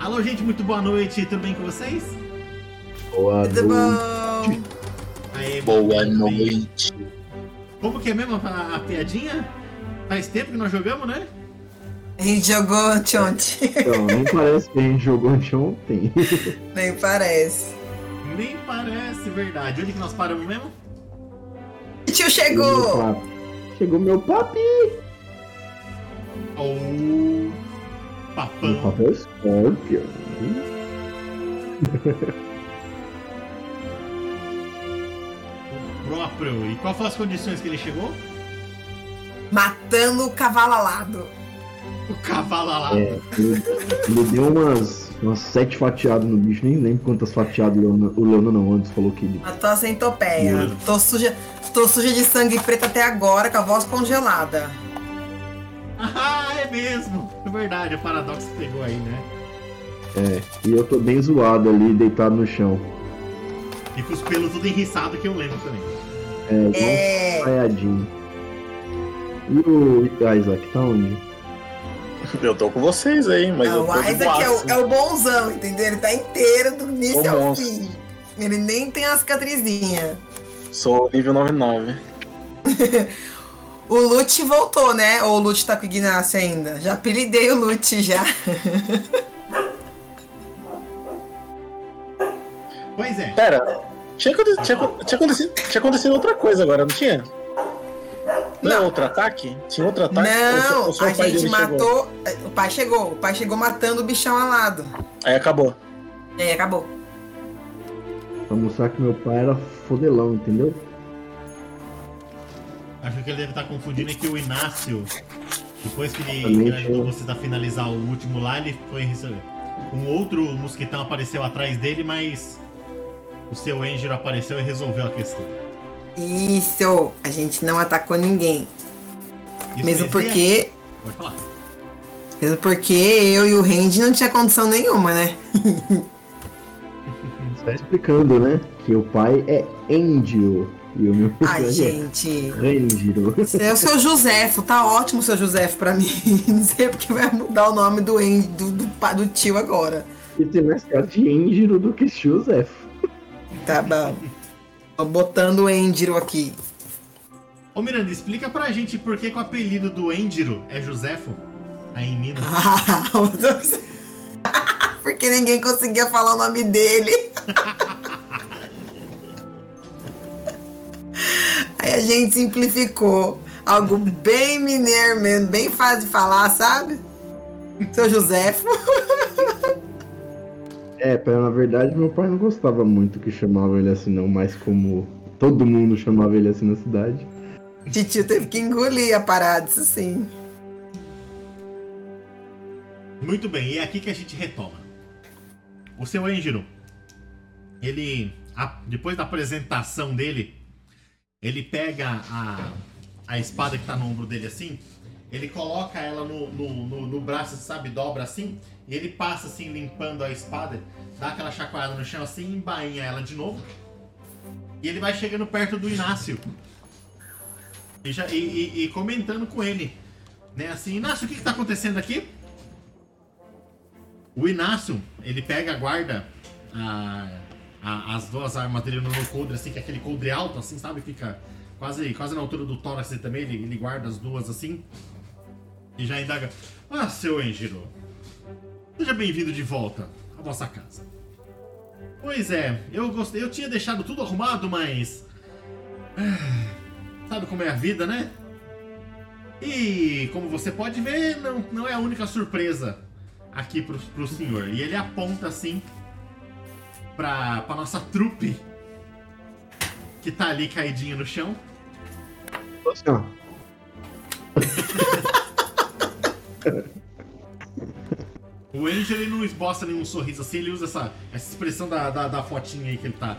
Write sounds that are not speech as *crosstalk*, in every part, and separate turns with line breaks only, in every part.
Alô, gente, muito boa noite, tudo bem com vocês?
Boa
Tudo
noite.
bom?
Aê,
Boa noite.
Como que é mesmo a, a piadinha? Faz tempo que nós jogamos, né?
A gente jogou ontem.
Então, nem parece que a gente jogou anteontem. *laughs*
Nem parece.
Nem parece verdade. Onde que nós paramos mesmo?
Tio chegou!
papi. Chegou meu papi.
Oh, Papão.
é o Scorpion.
próprio. E qual foram as condições que ele chegou?
Matando o cavalo alado.
O cavalo alado.
É, ele, ele deu umas, umas sete fatiadas no bicho, nem lembro quantas fatiadas o Leona, o Leona não antes falou que ele.
Matou a centopeia. Tô suja, tô suja de sangue preto até agora, com a voz congelada.
Ah, é mesmo. É verdade, o paradoxo que pegou aí, né?
É, e eu tô bem zoado ali, deitado no chão.
E com os pelos tudo enriçado que eu lembro também.
É, igual
É.
um vaiadinho. E o Isaac, tá onde?
Eu tô com vocês aí, mas eu
Não,
tô
o Isaac é o, é o bonzão, entendeu? Ele tá inteiro do início
O
ao
monstro.
fim. Ele nem tem a cicatrizinha.
Sou nível 99. *laughs*
O Lute voltou, né? Ou o Lute tá com o Ignacio ainda? Já apelidei o Lute já. *laughs*
Pois é.
Pera, tinha, aconte- tinha, tinha acontecido, tinha acontecido outra coisa agora, não tinha? Não, é
Não.
outro ataque? Tinha outro ataque?
Não,
só
a
o pai
gente
dele chegou?
matou. O pai chegou. O pai chegou matando o bichão alado.
Aí acabou.
Aí acabou.
Pra mostrar que meu pai era fodelão, entendeu?
Acho que ele deve estar confundindo é que o Inácio, depois que ele, que ele ajudou vocês a finalizar o último lá, ele foi receber. Um outro mosquitão apareceu atrás dele, mas o seu Angel apareceu e resolveu a questão.
Isso! A gente não atacou ninguém.
Isso
Mesmo porque.
Pode falar.
Mesmo porque eu e o Randy não tinha condição nenhuma, né? *laughs*
Só explicando, né? Que o pai é Angel. E o meu
Ai, *laughs*
é
gente. É o seu Josefo, tá ótimo o seu Josefo pra mim. *laughs* Não sei porque vai mudar o nome do, Andy, do, do, do tio agora.
E tem mais cara de Angel do que Joseph.
Tá bom. Tô botando o Andrew aqui.
Ô Miranda, explica pra gente por que, que o apelido do Angelo é Josefo, aí em Minas. *laughs*
Porque ninguém conseguia falar o nome dele. Aí a gente simplificou. Algo bem mineiro mesmo, bem fácil de falar, sabe? Seu Josefo. *laughs*
É, pra- na verdade, meu pai não gostava muito que chamava ele assim, não, mas como todo mundo chamava ele assim na cidade.
Titio teve que engolir a parada, isso sim.
Muito bem, e é aqui que a gente retoma. O seu Angelo, ele, a- depois da apresentação dele, ele pega a, a espada que tá no ombro dele assim, ele coloca ela no, no, no, no braço, sabe, dobra assim, e ele passa assim, limpando a espada, dá aquela chacoalhada no chão assim, embainha ela de novo, e ele vai chegando perto do Inácio. E, já, e, e- e comentando com ele, né, assim, Inácio, o que que tá acontecendo aqui? O Inácio, ele pega, guarda a- a- as duas armas dele no coldre, assim, que é aquele coldre alto, assim, sabe? Fica quase, quase na altura do tórax dele também, ele, ele guarda as duas assim. E já indaga. Ah, seu Angelo, seja bem-vindo de volta à vossa casa. Pois é, eu gostei, eu tinha deixado tudo arrumado, mas. ah, Sabe como é a vida, né? E como você pode ver, não, não é a única surpresa aqui pro, pro senhor. E ele aponta assim pra, pra nossa trupe que tá ali caidinha no chão.
Assim, ó. *laughs*
O Angel ele não esboça nenhum sorriso assim, ele usa essa, essa expressão da, da, da fotinha aí que ele tá.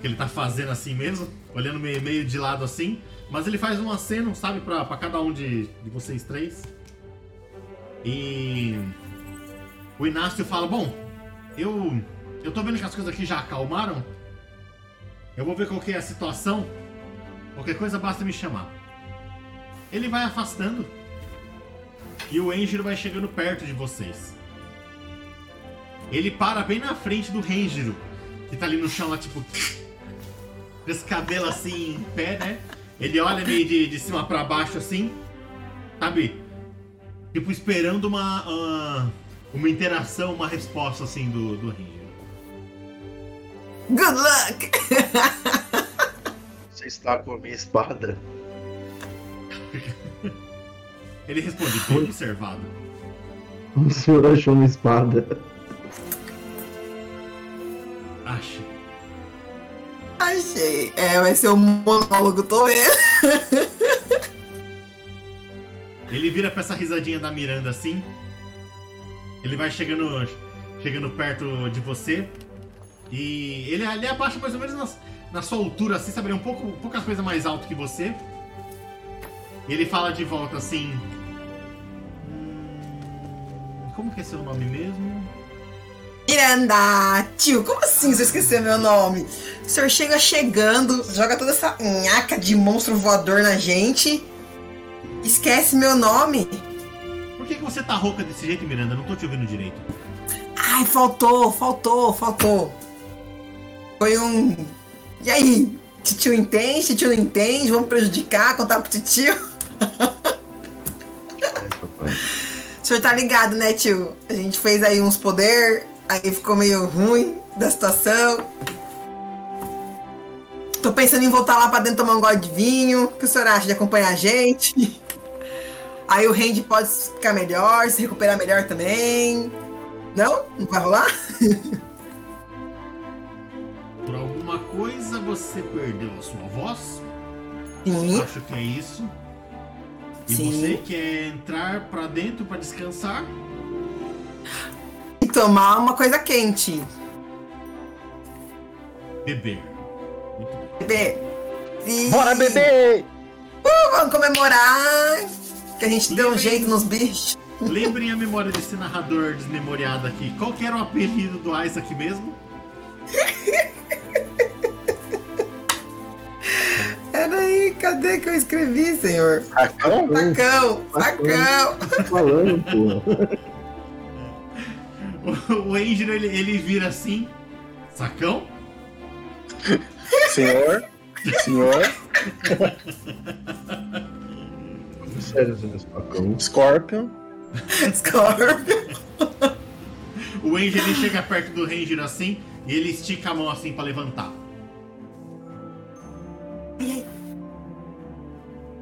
Que ele tá fazendo assim mesmo, olhando meio, meio de lado assim. Mas ele faz um aceno, sabe, pra, pra cada um de, de vocês três. E. O Inácio fala: Bom, eu. Eu tô vendo que as coisas aqui já acalmaram. Eu vou ver qual que é a situação. Qualquer coisa basta me chamar. Ele vai afastando. E o Angel vai chegando perto de vocês. Ele para bem na frente do Ranger, que tá ali no chão lá, tipo. Com esse cabelo assim em pé, né? Ele olha meio de, de cima pra baixo assim. Sabe? Tipo, esperando uma. ah, uma interação, uma resposta assim do, do Ranger.
Good luck! *laughs*
Você está com a minha espada?
Ele responde, bem observado.
O senhor achou uma espada?
Acha.
Achei. É, vai ser o monólogo, tô vendo.
Ele vira pra essa risadinha da Miranda assim. Ele vai chegando, chegando perto de você. E ele, ele abaixa mais ou menos na, na sua altura, assim, sabe? Ele é um pouco, poucas coisas mais alto que você. E ele fala de volta assim. "Hum, como que é seu nome mesmo?
Miranda, tio, como assim você esqueceu meu nome? O senhor chega chegando, joga toda essa nhaca de monstro voador na gente. Esquece meu nome.
Por que, que você tá rouca desse jeito, Miranda? Não tô te ouvindo direito.
Ai, faltou, faltou, faltou. Foi um. E aí? Titio entende? Titio não entende? Vamos prejudicar? Contar pro titio? *laughs* O senhor tá ligado, né, tio? A gente fez aí uns poder, aí ficou meio ruim da situação. Tô pensando em voltar lá pra dentro tomar um gole de vinho. O que o senhor acha de acompanhar a gente? *laughs* Aí o Randy pode ficar melhor, se recuperar melhor também. Não? Não vai rolar? *laughs*
você perdeu a sua voz?
Sim.
Acho que é isso. E
Sim.
você quer entrar pra dentro pra descansar?
E tomar uma coisa quente.
Beber. Muito bem.
Bebê. Sim.
Bora, bebê!
Uh, vamos comemorar. Que a gente deu um jeito nos bichos.
Lembrem a memória desse narrador desmemoriado aqui. Qual que era o apelido do Isaac mesmo? *laughs*
Peraí, cadê que eu escrevi, senhor?
Sacão?
Sacão, sacão.
Tá falando, porra. *laughs*
O Angel ele, ele vira assim. Sacão?
Senhor? Senhor?
Sério, seu espacão.
Scorpion?
Scorpio.
O Angel ele chega perto do Ranger assim e ele estica a mão assim pra levantar.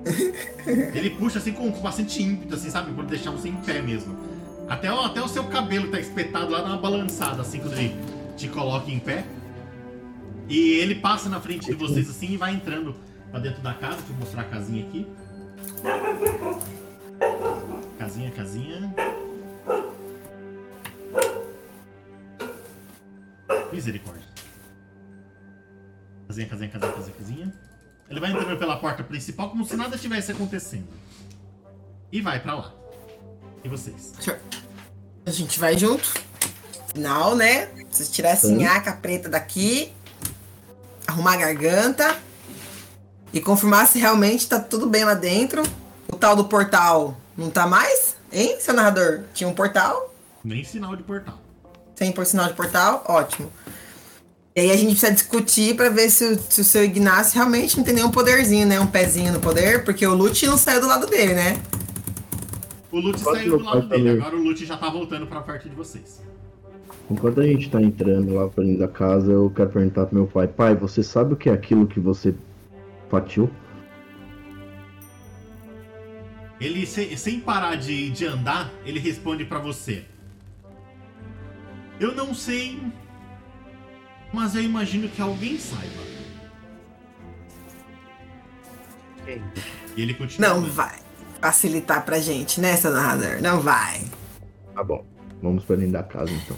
*laughs* Ele puxa assim com bastante ímpeto, assim, sabe? Pra deixar você em pé mesmo. Até, até o seu cabelo tá espetado lá, dá uma balançada, assim, quando ele te coloca em pé. E ele passa na frente de vocês assim e vai entrando pra dentro da casa. Deixa eu mostrar a casinha aqui. Casinha, casinha. Misericórdia. Casinha, casinha, casinha, casinha, casinha. Ele vai entrando pela porta principal como se nada estivesse acontecendo. E vai pra lá. E vocês?
A gente vai junto. Final, né? Vocês tirar essa
Sim.
nhaca preta daqui. Arrumar a garganta. E confirmar se realmente tá tudo bem lá dentro. O tal do portal não tá mais? Hein, seu narrador? Tinha um portal.
Nem sinal de portal.
Sem por sinal de portal, ótimo. E aí a gente precisa discutir pra ver se o, se o seu Ignacio realmente não tem nenhum poderzinho, né? Um pezinho no poder, porque o Lute não saiu do lado dele, né?
O Lute saiu do lado dele, agora o Lute já tá voltando pra parte de vocês.
Enquanto a gente tá entrando lá pra dentro da casa, eu quero perguntar pro meu pai: Pai, você sabe o que é aquilo que você fatiou?
Ele, sem, sem parar de, de andar, ele responde pra você. Eu não sei, mas eu imagino que alguém saiba. E ele continua.
Não
andando.
vai facilitar pra gente, né, seu narrador? Não vai.
Tá bom, vamos pra dentro da casa então.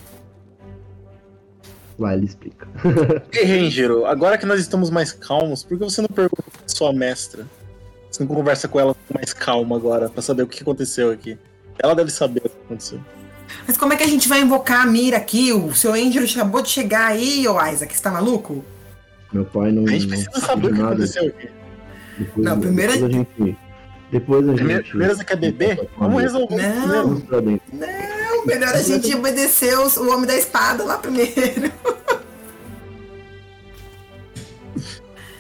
Lá ele explica. *laughs*
Ei, Ranger, agora que nós estamos mais calmos, por que você não pergunta pra sua mestra? Você não conversa com ela com mais calma agora, pra saber o que aconteceu aqui. Ela deve saber o que aconteceu.
Mas como é que a gente vai invocar a mira aqui? O seu Angel acabou de chegar aí, ô Isaac. Você tá maluco?
Meu pai não,
A gente
não
precisa
sabe
saber o que
nada.
aconteceu aqui.
Depois,
Não, primeiro-
depois a gente. Depois a
Primeiro,
gente.
primeiro você quer beber? Vamos resolver
Não.
primeiro.
Vamos pra dentro.
Não, Melhor a gente obedecer os- o homem da espada lá primeiro. *laughs*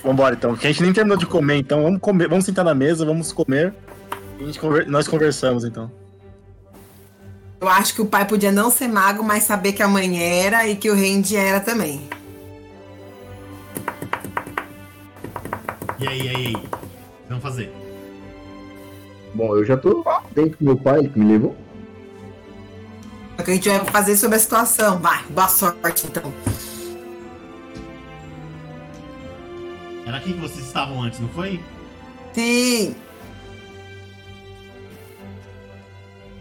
Vambora então, porque a gente nem terminou de comer, então vamos comer, vamos sentar na mesa, vamos comer. E a gente conver- nós conversamos então.
Eu acho que o pai podia não ser mago, mas saber que a mãe era e que o Randy era também.
E aí, e aí, e aí? O que vamos fazer?
Bom, eu já tô dentro do meu pai, ele que me levou.
É o que a gente vai fazer sobre a situação. Vai, boa sorte então.
Era aqui que vocês estavam antes, não foi?
Sim,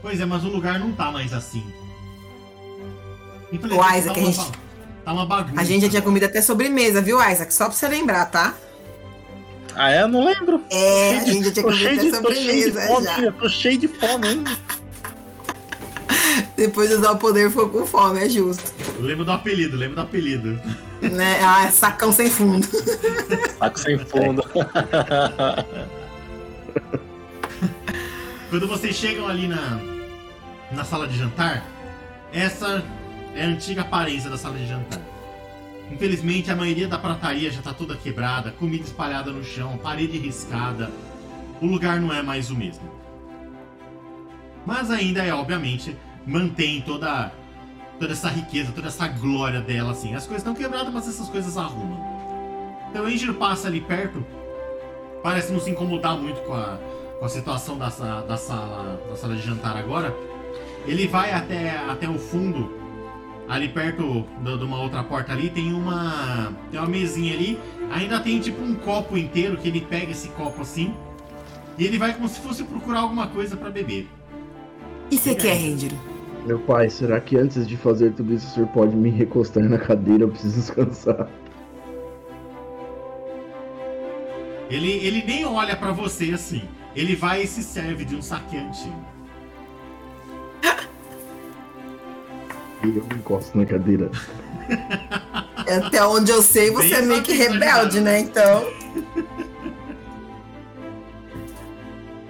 Pois é, mas o lugar não tá mais assim.
O Isaac,
tá
a
uma,
gente-
ba- tá uma bagunça.
a gente já tinha comido até sobremesa, viu, Isaac? Só pra você lembrar, tá?
Ah, é? Eu não lembro.
É, a gente já tinha
Tô
comido
cheio,
até
de, tô cheio de
sobremesa
fome,
já.
eu tô cheio de fome ainda. *laughs*
Depois de usar o poder, ficou com fome, é justo.
Eu lembro do apelido, lembro do apelido.
Né? Ah, é sacão sem fundo. *laughs*
Saco sem fundo. *laughs*
Quando vocês chegam ali na, na sala de jantar, essa é a antiga aparência da sala de jantar. Infelizmente, a maioria da prataria já tá toda quebrada, comida espalhada no chão, parede riscada. O lugar não é mais o mesmo. Mas ainda é, obviamente, mantém toda, toda essa riqueza, toda essa glória dela, assim. As coisas estão quebradas, mas essas coisas arrumam. Então o Angelo passa ali perto, parece não se incomodar muito com a, com a situação da, da, sala, da sala de jantar agora. Ele vai até, até o fundo, ali perto de uma outra porta ali, tem uma, tem uma mesinha ali. Ainda tem tipo um copo inteiro, que ele pega esse copo assim, e ele vai como se fosse procurar alguma coisa pra beber.
E você quer, Ranger?
Meu pai, será que antes de fazer tudo isso o senhor pode me recostar na cadeira? Eu preciso descansar.
Ele, ele nem olha pra você assim. Ele vai e se serve de um saque antigo.
Eu me encosto na cadeira.
Até onde eu sei, você é
Bem
meio que rebelde,
né?
né? Então.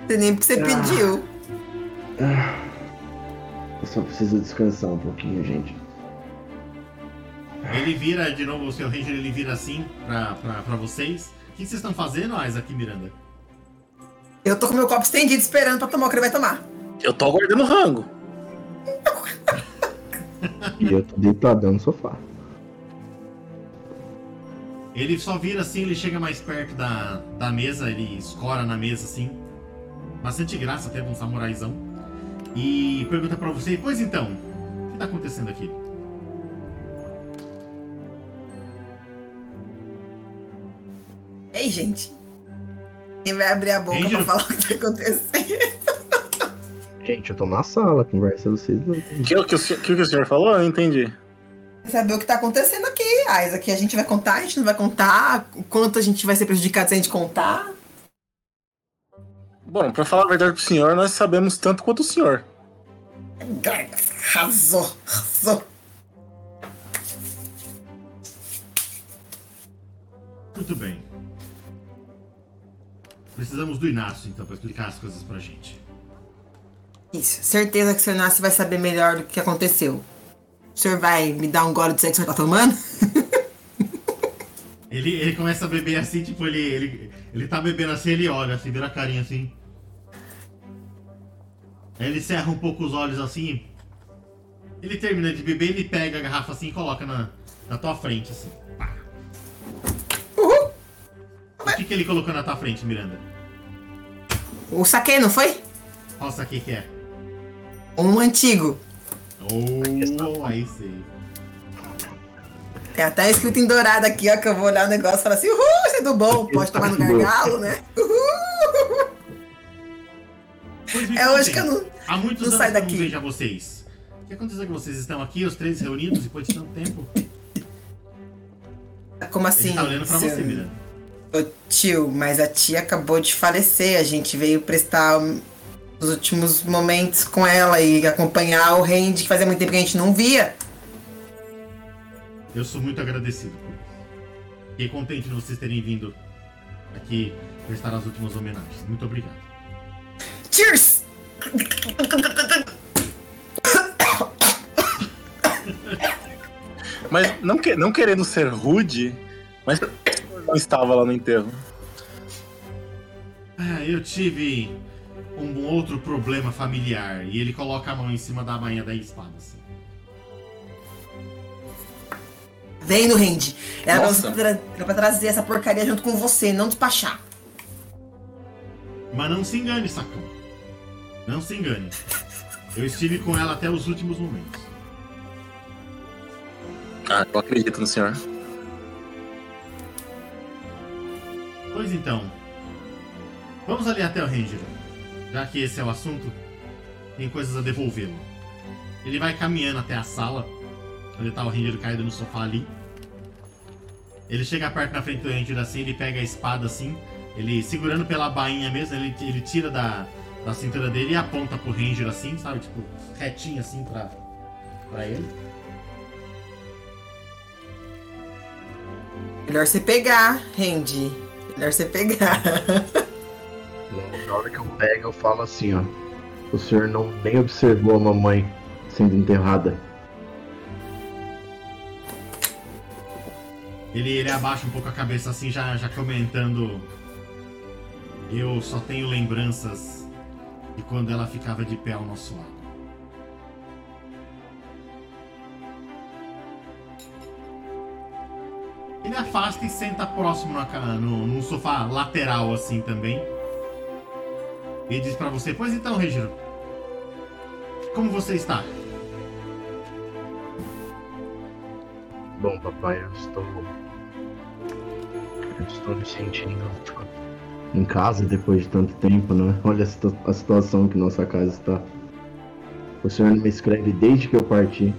Você nem porque você
Ah.
pediu.
Eu só preciso descansar um pouquinho, gente.
Ele vira de novo, o seu Ranger ele vira assim pra, pra, pra vocês. O que vocês estão fazendo, Isaac e Miranda?
Eu tô com meu copo estendido esperando pra tomar o que ele vai tomar.
Eu tô aguardando o rango.
E eu tô deitadão no sofá.
Ele só vira assim, ele chega mais perto da, da mesa, ele escora na mesa assim. Bastante graça, até de um samuraizão. E pergunta pra você, pois então, o que tá acontecendo aqui?
Ei, gente. Quem vai abrir a boca
Angel.
pra falar o que tá acontecendo?
Gente, eu tô na sala, conversa vocês.
O que, o que, o senhor- que, que o senhor falou? Eu não entendi.
Saber o que tá acontecendo aqui, Isaac. A gente vai contar, a gente não vai contar. O quanto a gente vai ser prejudicado se a gente contar.
Bom, pra falar a verdade pro senhor, nós sabemos tanto quanto o senhor.
Arrasou, arrasou.
Muito bem. Precisamos do Inácio, então, pra explicar as coisas pra gente.
Isso, certeza que o senhor Inácio vai saber melhor do que aconteceu. O senhor vai me dar um gole de sexo que o senhor tá tomando? *laughs*
Ele, ele começa a beber assim, tipo, ele, ele, ele tá bebendo assim, ele olha assim, vira a carinha assim. Aí ele cerra um pouco os olhos assim. Ele termina de beber, ele pega a garrafa assim e coloca na, na tua frente, assim. Pá.
Uhul.
O que, que ele colocou na tua frente, Miranda?
O saquei, não foi?
Qual aqui que é?
Um antigo.
Oh, aí sei.
Tem até escrito em dourado aqui, ó, que eu vou olhar o negócio e falar assim, uhul, isso é do bom, pode tomar no gargalo, né? Uhul! É hoje
contem.
que eu não...
Há muitos
não
anos
sai
que eu
daqui.
não vejo a vocês. O que aconteceu que vocês estão aqui, os três reunidos, depois de tanto tempo?
Como assim?
Ele tá olhando pra
seu-
você, Miranda.
Ô, tio, mas a tia acabou de falecer. A gente veio prestar os últimos momentos com ela e acompanhar o Randy, que fazia muito tempo que a gente não via.
Eu sou muito agradecido por isso. Fiquei contente de vocês terem vindo aqui prestar as últimas homenagens. Muito obrigado.
Cheers!
Mas não, que, não querendo ser rude, mas não estava lá no enterro.
Ah, eu tive um outro problema familiar. E ele coloca a mão em cima da manha da espada, assim.
Vem no Randy. Era pra,
Nossa.
você tra- era pra trazer essa porcaria junto com você, não despachar.
Mas não se engane, sacão. Não se engane. Eu estive com ela até os últimos momentos.
Ah, eu acredito no senhor.
Pois então. Vamos ali até o Ranger. Já que esse é o assunto, tem coisas a devolvê-lo. Ele vai caminhando até a sala, onde tá o Ranger caído no sofá ali. Ele chega perto na frente do Ranger assim, ele pega a espada assim, ele segurando pela bainha mesmo, ele, ele tira da, da cintura dele e aponta pro Ranger assim, sabe? Tipo, retinho assim pra, pra ele.
Melhor você pegar, Randy. Melhor você pegar. *laughs*
Na hora que eu pego, eu falo assim, ó. O senhor não nem observou a mamãe sendo enterrada.
Ele, ele abaixa um pouco a cabeça assim, já, já comentando. Eu só tenho lembranças de quando ela ficava de pé ao nosso lado. Ele afasta e senta próximo ca- no, num sofá lateral assim também. E diz pra você: Pois então, Regiro. Como você está?
Bom, papai, eu estou. Eu estou me sentindo em casa depois de tanto tempo, né? Olha a, situ- a situação que nossa casa está. O senhor não me escreve desde que eu parti.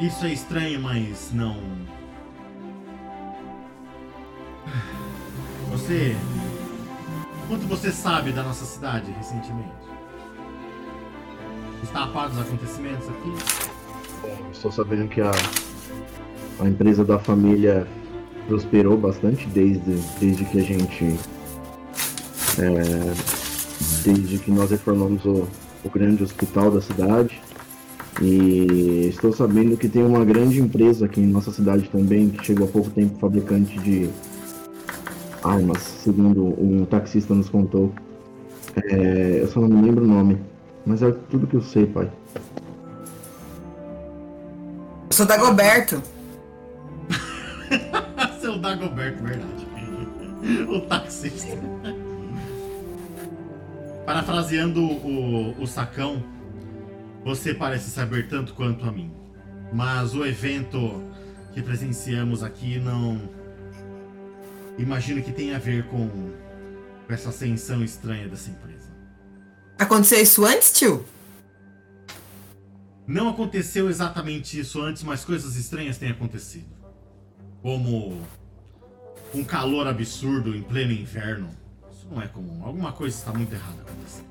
Isso é estranho, mas não. Você. Quanto você sabe da nossa cidade recentemente? Está a par dos acontecimentos aqui?
Bom, estou sabendo que a, a empresa da família prosperou bastante desde, desde que a gente. é, desde que nós reformamos o, o grande hospital da cidade. E estou sabendo que tem uma grande empresa aqui em nossa cidade também, que chegou há pouco tempo, fabricante de armas, segundo um taxista nos contou. É, eu só não me lembro o nome, mas é tudo que eu sei, pai.
Eu sou Dagoberto. *laughs*
Seu Dagoberto, verdade. *laughs* o taxista. Parafraseando o, o sacão, você parece saber tanto quanto a mim. Mas o evento que presenciamos aqui não. Imagino que tem a ver com, com essa ascensão estranha dessa empresa.
Aconteceu isso antes, tio?
Não aconteceu exatamente isso antes, mas coisas estranhas têm acontecido. Como um calor absurdo em pleno inverno. Isso não é comum. Alguma coisa está muito errada acontecendo.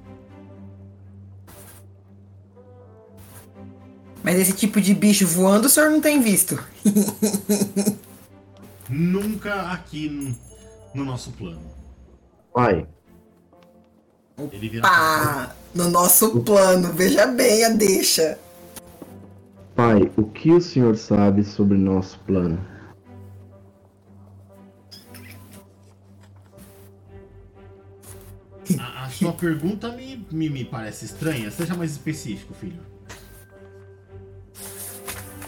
Mas esse tipo de bicho voando o senhor não tem visto. *laughs*
Nunca aqui no, no nosso plano.
Pai,
Ele vira pra
Pá! No nosso plano, veja bem a deixa.
pai, o que o senhor sabe sobre nosso plano?
A, a sua pergunta me, me, me parece estranha. Seja mais específico, filho.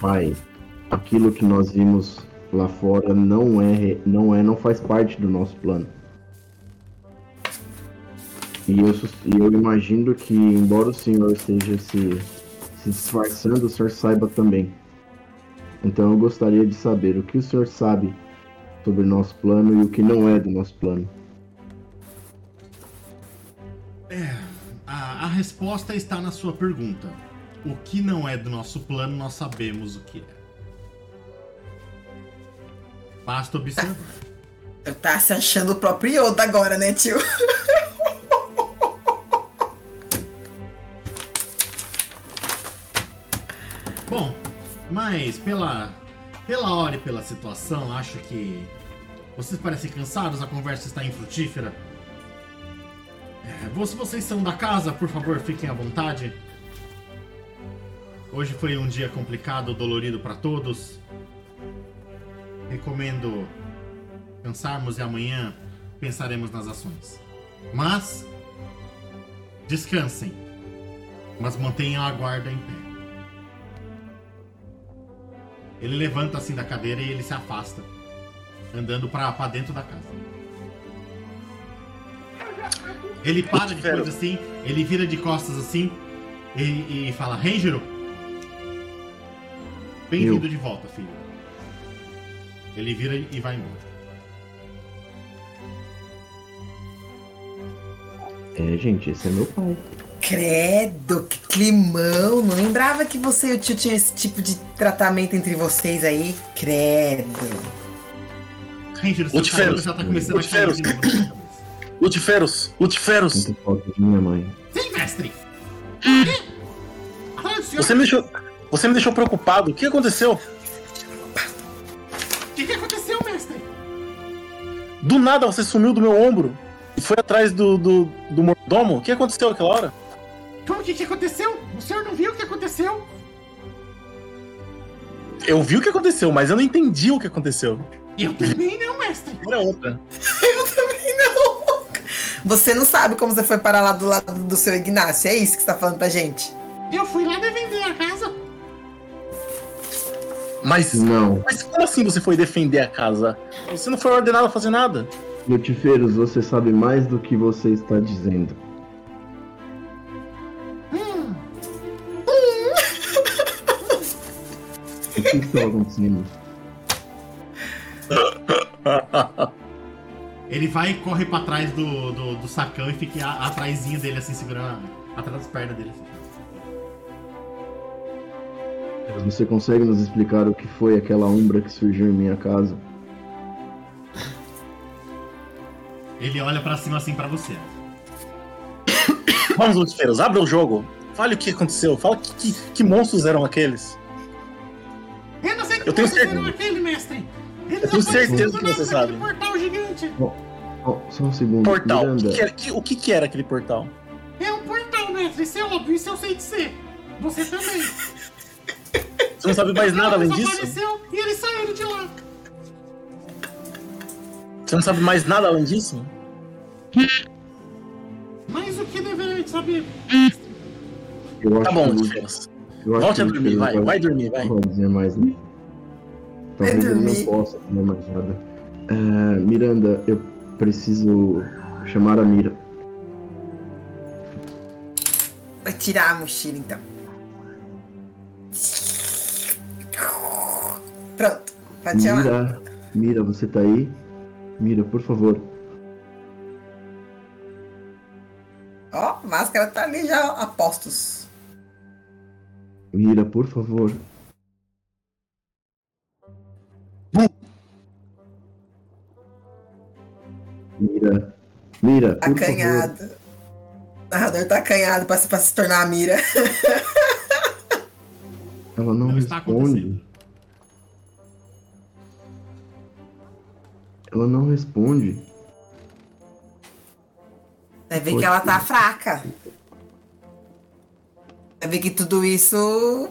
Pai, aquilo que nós vimos lá fora não é, não é, não faz parte do nosso plano. E eu, eu imagino que, embora o senhor esteja se, se disfarçando, o senhor saiba também. Então eu gostaria de saber o que o senhor sabe sobre o nosso plano e o que não é do nosso plano.
A, a resposta está na sua pergunta. O que não é do nosso plano, nós sabemos o que é. Basta observar.
Tá se achando o próprio Yoda agora, né, tio? *laughs*
Bom, mas pela, pela hora e pela situação, acho que vocês parecem cansados, a conversa está infrutífera. É, vocês são da casa, por favor, fiquem à vontade. Hoje foi um dia complicado, dolorido para todos. Recomendo pensarmos e amanhã pensaremos nas ações. Mas descansem, mas mantenham a guarda em pé. Ele levanta assim da cadeira e ele se afasta, andando pra dentro da casa. Ele para depois assim, ele vira de costas assim e, e fala: Rangero, bem-vindo de volta, filho. Ele vira e vai embora.
É, gente, esse é meu pai.
Credo, que climão. Não lembrava que você e o tio tinham esse tipo de tratamento entre vocês aí. Credo.
Ranger, já tá começando a cair de novo.
Lutiferos! Lutiferos!
Falta de minha mãe.
Sim, mestre! Ah, o senhor,
Você me deixou. Você me deixou preocupado. O que aconteceu?
o que, que aconteceu, mestre?
Do nada você sumiu do meu ombro e foi atrás do, do, do mordomo. O que aconteceu naquela hora?
Como que, que aconteceu? O senhor não viu o que aconteceu?
Eu vi o que aconteceu, mas eu não entendi o que aconteceu.
Eu também não, mestre.
Era outra. *laughs*
Você não sabe como você foi parar lá do lado do seu Ignácio. É isso que você tá falando pra gente.
Eu fui lá defender a casa.
Mas,
Não,
mas como assim você foi defender a casa? Você não foi ordenado a fazer nada.
Lutifeiros, você sabe mais do que você está dizendo.
Hum,
O que está acontecendo? *laughs*
Ele vai e corre pra trás do, do, do sacão e fica a- atrasinho dele, assim, segurando atrás das pernas dele. assim.
Você consegue nos explicar o que foi aquela umbra que surgiu em minha casa?
Ele olha pra cima assim pra você.
Vamos, Lutifeiros, abra o jogo. Fale o que aconteceu. Fala que, que, que monstros eram aqueles.
Eu não sei como
Eu tenho
vocês
certeza.
viram aquele, mestre. Ele
Eu tenho certeza que você sabe.
portal gigante.
Oh, só um segundo.
Portal. O
Miranda,
que, que era, que- o que, que era aquele portal?
É um portal, mestre. Isso é óbvio, isso eu sei de ser. Você também. *laughs*
Você não sabe mais nada além disso?
Desapareceu e eles saíram de lá.
Você não sabe mais nada além disso?
Mas o que deveria saber?
eu
Tá bom,
eu acho
Volte a dormir, vai. Vai dormir, vai.
Não vou dizer mais nada. Talvez ele
dormir.
não possa dizer mais nada. É, Miranda, eu preciso chamar a Mira.
Vai tirar a mochila então. Pronto. Pode chamar.
Mira, Mira, você tá aí? Mira, por favor.
Ó, a máscara tá ali já, apostos.
Mira, por favor. Mira, Mira,
Tá
por favor.
acanhado. O narrador tá acanhado pra, se- pra se tornar a mira. *laughs*
Ela não
Não está
responde. Ela não responde.
Vai ver que ela tá fraca. Vai ver que tudo isso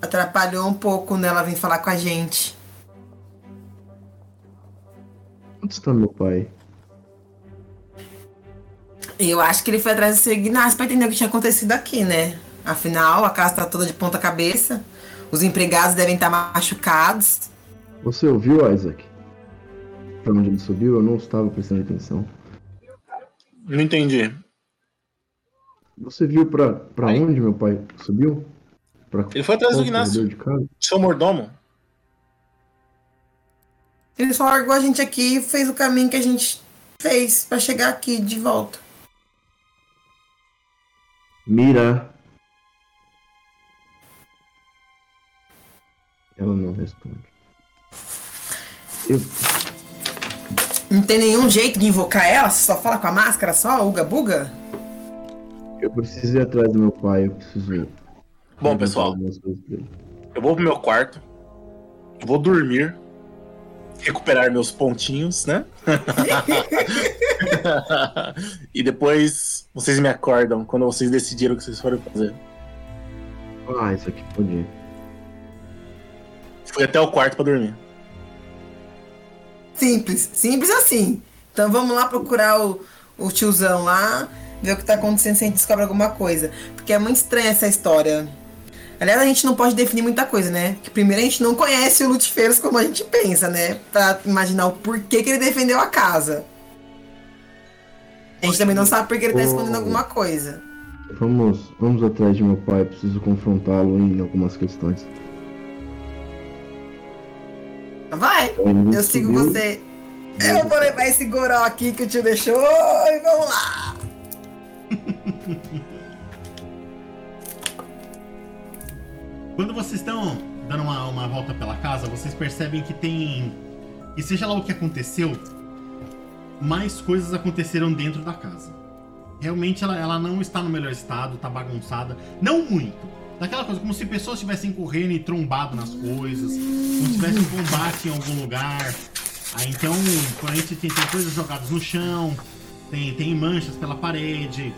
atrapalhou um pouco nela vir falar com a gente.
Onde está meu pai?
Eu acho que ele foi atrás do seu Ignacio pra entender o que tinha acontecido aqui, né? Afinal, a casa tá toda de ponta cabeça. Os empregados devem estar machucados.
Você ouviu, Isaac? Pra onde ele subiu? Eu não estava prestando atenção.
Não entendi.
Você viu pra, pra
Aí.
onde meu pai subiu? Pra
Ele foi atrás do Ignacio.
corredor de casa?
Seu mordomo?
Ele só largou a gente aqui e fez o caminho que a gente fez pra chegar aqui de volta.
Mira. Ela não responde. Eu,
Não tem nenhum jeito de invocar ela? Você só fala com a máscara só, Uga Buga?
eu preciso ir atrás do meu pai. Eu preciso.
Bom, pessoal, eu vou pro meu quarto. Vou dormir. Recuperar meus pontinhos, né? *laughs* *laughs* e depois vocês me acordam quando vocês decidiram o que vocês forem fazer.
Ah, isso aqui pode ir.
Fui até o quarto pra dormir.
Simples, simples assim. Então vamos lá procurar o, o tiozão lá, ver o que tá acontecendo se a gente descobre alguma coisa. Porque é muito estranha essa história. Aliás, a gente não pode definir muita coisa, né? Porque primeiro a gente não conhece o Lutifeiros como a gente pensa, né? Pra imaginar o porquê que ele defendeu a casa. A gente também não sabe por que ele tá escondendo alguma coisa.
Vamos, vamos atrás de meu pai, preciso confrontá-lo em algumas questões.
Vai,
Ele
eu sigo
subiu.
você. Eu vou levar esse goró aqui que o tio deixou e vamos lá. *laughs*
Quando vocês estão dando uma, uma volta pela casa, vocês percebem que tem. E seja lá o que aconteceu, mais coisas aconteceram dentro da casa. Realmente ela, ela não está no melhor estado, tá bagunçada. Não muito. Daquela coisa, como se pessoas estivessem correndo e trombado nas coisas, como se tivesse um combate em algum lugar. Aí então, quando a gente tem, tem coisas jogadas no chão, tem, tem manchas pela parede,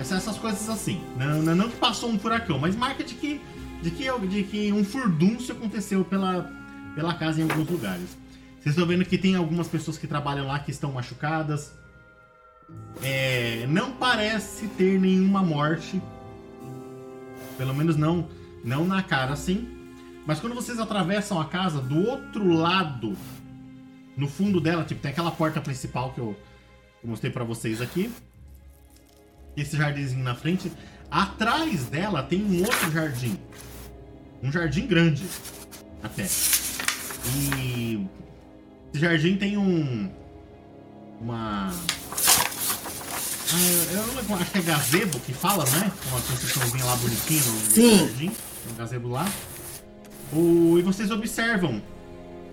essas, essas coisas assim. Não, não, não que passou um furacão, mas marca de que, de que, de que um furdúncio aconteceu pela, pela casa em alguns lugares. Vocês estão vendo que tem algumas pessoas que trabalham lá que estão machucadas. É, não parece ter nenhuma morte. Pelo menos não, não na cara assim. Mas quando vocês atravessam a casa, do outro lado, no fundo dela, tipo, tem aquela porta principal que eu, eu mostrei pra vocês aqui. Esse jardinzinho na frente. Atrás dela tem um outro jardim. Um jardim grande. Até. E. Esse jardim tem um. Uma. Eu acho que é gazebo que fala, né? Uma construçãozinha lá bonitinha no
Sim.
jardim. Tem um gazebo lá. O, e vocês observam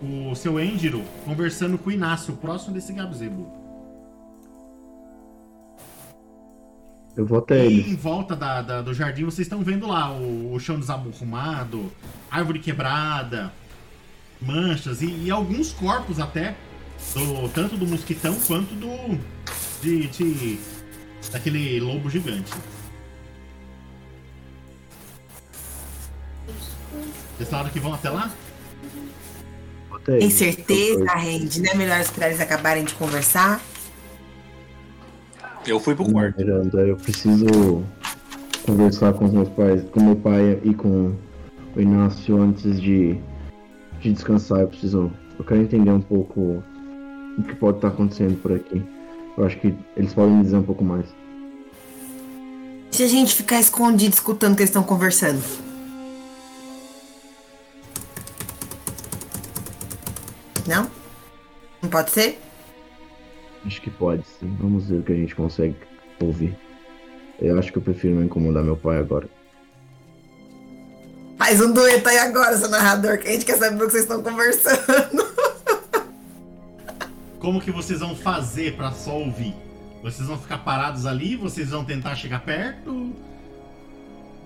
o seu Endiro conversando com o Inácio, próximo desse gazebo.
Eu vou até
E
ele.
em volta da, da- do jardim vocês estão vendo lá o, o chão desarrumado, árvore quebrada, manchas e, e alguns corpos até, do, tanto do mosquitão quanto do. de. de- daquele lobo gigante. Vocês falaram que vão até lá?
Tem certeza, Randy? Não é melhor esperar eles acabarem de conversar?
Eu fui pro quarto.
Miranda, eu preciso conversar com os meus pais, com meu pai e com o Inácio antes de, de descansar. Eu preciso. Eu quero entender um pouco o que pode estar acontecendo por aqui. Eu acho que eles podem dizer um pouco mais.
Se a gente ficar escondido escutando o que eles estão conversando. Não? Não pode ser?
Acho que pode, sim. Vamos ver o que a gente consegue ouvir. Eu acho que eu prefiro não incomodar meu pai agora.
Faz um dueto aí agora, seu narrador, que a gente quer saber o que vocês estão conversando.
Como que vocês vão fazer pra só ouvir? Vocês vão ficar parados ali? Vocês vão tentar chegar perto?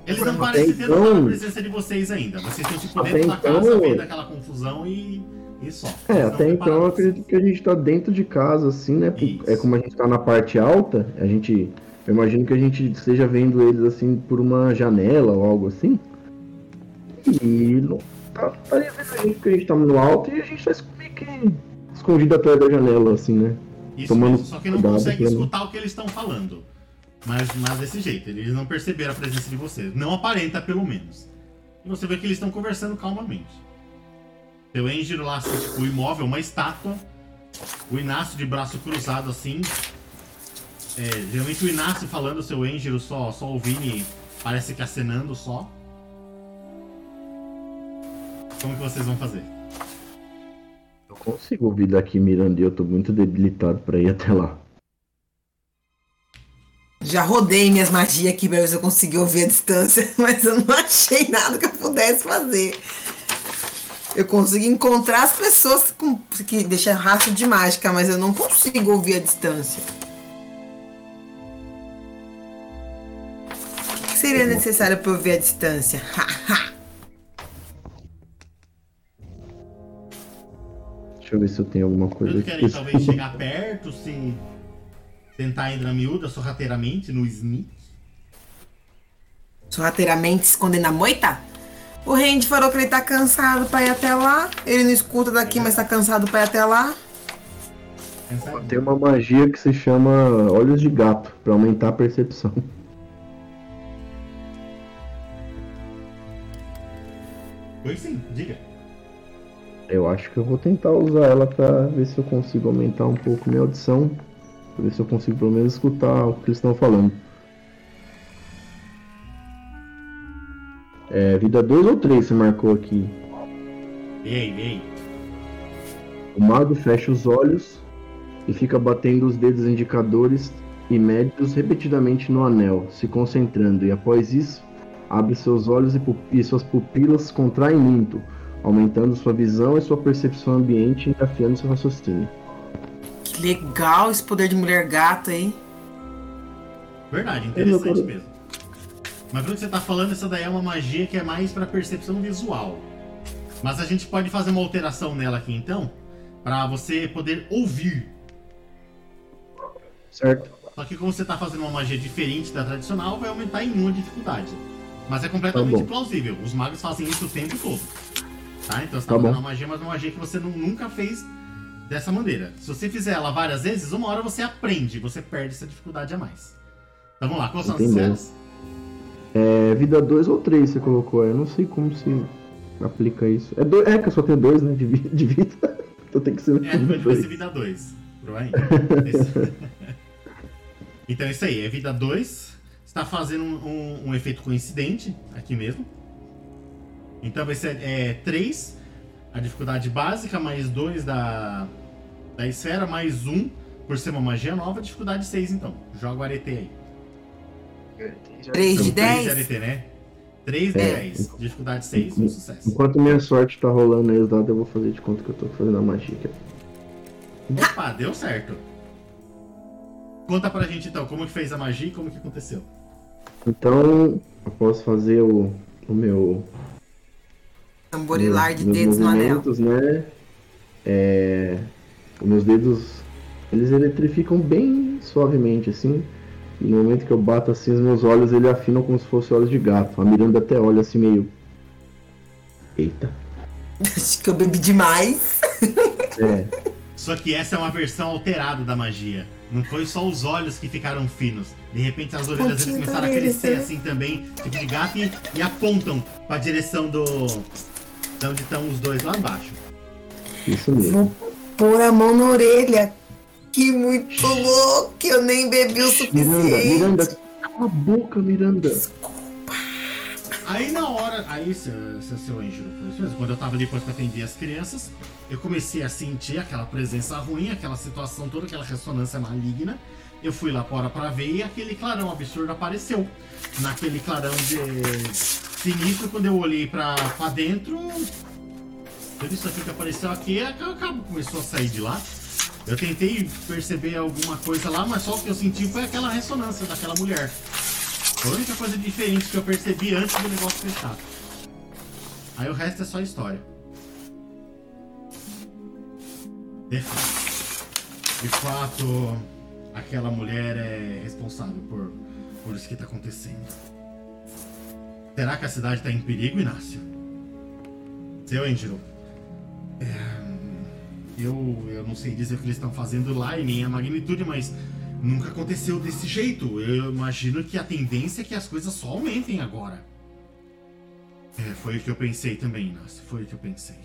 Eles não
Até
parecem ter
então-
notado a presença de vocês ainda. Vocês estão tipo
Até
dentro da
então-
casa, vendo aquela confusão e, e só.
É, até então eu acredito que a gente tá dentro de casa, assim, né?
Isso.
É como a gente tá na parte alta, a gente. Eu imagino que a gente esteja vendo eles assim por uma janela ou algo assim. E não tá, estaria vendo a gente porque a gente tá no alto e a gente tá meio que escondido atrás da janela, assim, né?
Isso
tomando
mesmo, só que não consegue
pra
escutar o que eles estão falando. Mas, mas desse jeito, eles não perceberam a presença de vocês. Não aparenta, pelo menos. E você vê que eles estão conversando calmamente. Seu Enjiro lá, assim, tipo, imóvel, uma estátua. O Inácio de braço cruzado, assim. É, geralmente o Inácio falando, o seu Enjiro só, só ouvindo e parece que acenando só. Como que vocês vão fazer?
Eu consigo ouvir daqui Miranda eu tô muito debilitado pra ir até lá.
Já rodei minhas magias aqui pra ver se eu consegui ouvir a distância, *laughs* mas eu não achei nada que eu pudesse fazer. Eu consigo encontrar as pessoas com, que deixam rastro de mágica, mas eu não consigo ouvir a distância. O que seria necessário para ouvir a distância?
Deixa eu ver se eu tenho alguma coisa
Eles
aqui.
querem talvez chegar perto, se. tentar entrar miúda sorrateiramente no sneak.
Sorrateiramente escondendo a moita? O Randy falou que ele tá cansado pra ir até lá. Ele não escuta daqui, mas tá cansado pra ir até lá.
Aí.
Tem uma magia que se chama Olhos de Gato, pra aumentar a percepção.
Pois sim, diga.
Eu acho que eu vou tentar usar ela pra ver se eu consigo aumentar um pouco minha audição. Pra ver se eu consigo pelo menos escutar o que eles estão falando. É, vida 2 ou 3 você marcou aqui?
Ei, ei.
O mago fecha os olhos e fica batendo os dedos indicadores e médios repetidamente no anel, se concentrando, e após isso, abre seus olhos e, e suas pupilas contraem muito, aumentando sua visão e sua percepção ambiente e afiando seu raciocínio.
Que legal esse poder de mulher gata aí.
Verdade, interessante mesmo. Mas pelo que você tá falando, essa daí é uma magia que é mais pra percepção visual. Mas a gente pode fazer uma alteração nela aqui então, pra você poder ouvir.
Certo?
Só que como você tá fazendo uma magia diferente da tradicional, vai aumentar em 1 a dificuldade. Mas é completamente
Tá
plausível. Os magos fazem isso o tempo todo. Tá? Então você tá,
Tá
fazendo
bom.
uma magia, mas uma magia que você nu- nunca fez dessa maneira. Se você fizer ela várias vezes, uma hora você aprende, você perde essa dificuldade a mais. Então vamos lá, quais são as esferas?
É, vida 2 ou 3 você colocou? Eu não sei como se aplica isso. É, do... é que eu só tenho 2, né? De, vi- de vida. *laughs* então tem que ser
É, vai
dois.
ser vida 2. Provavelmente. Esse- então é isso aí, é vida 2. Está fazendo um, um- um efeito coincidente aqui mesmo. Então vai ser 3, a dificuldade básica, mais 2 da, da esfera, mais 1 um, por ser uma magia nova, dificuldade 6 então. Joga o arete aí.
3 de
São 3 de
10?
arete, né? 3 de
É.
10, dificuldade 6, um sucesso.
Enquanto minha sorte tá rolando aí os dados, eu vou fazer de conta que eu tô fazendo a magia aqui.
Opa, deu certo. Conta pra gente então, como que fez a magia e como que aconteceu.
Então, eu posso fazer o, o meu.
Tamborilar de
meus
dedos no anel.
né? É, os meus dedos, eles eletrificam bem suavemente, assim. E no momento que eu bato assim, os meus olhos ele afinam como se fossem olhos de gato. A Miranda até olha assim meio. Eita. *laughs*
Acho que eu bebi demais.
É,
Só que essa é uma versão alterada da magia. Não foi só os olhos que ficaram finos. De repente as orelhas começaram a crescer
né?
assim também, tipo de gato, e, e apontam pra direção do. De onde estão os dois lá embaixo.
isso mesmo.
Vou pôr a mão na orelha. Que muito louco, que eu nem bebi o
Miranda,
suficiente.
Miranda, cala a boca, Miranda.
Aí na hora, aí seu, seu, seu anjo, foi isso mesmo, quando eu tava ali depois pra atender as crianças, eu comecei a sentir aquela presença ruim, aquela situação toda, aquela ressonância maligna. Eu fui lá fora pra ver e aquele clarão absurdo apareceu. Naquele clarão de sinistro, quando eu olhei pra, pra dentro, tudo isso aqui que apareceu aqui, a- o cabo começou a sair de lá. Eu tentei perceber alguma coisa lá, mas só o que eu senti foi aquela ressonância daquela mulher. Foi a única coisa diferente que eu percebi antes do negócio fechar. Aí o resto é só história. De fato, de fato aquela mulher é responsável por, por isso que tá acontecendo. Será que a cidade tá em perigo, Inácio? Seu Angelo, é, eu, eu não sei dizer o que eles estão fazendo lá e nem a magnitude, mas nunca aconteceu desse jeito. Eu imagino que a tendência é que as coisas só aumentem agora. É, foi o que eu pensei também, Inácio. Foi o que eu pensei.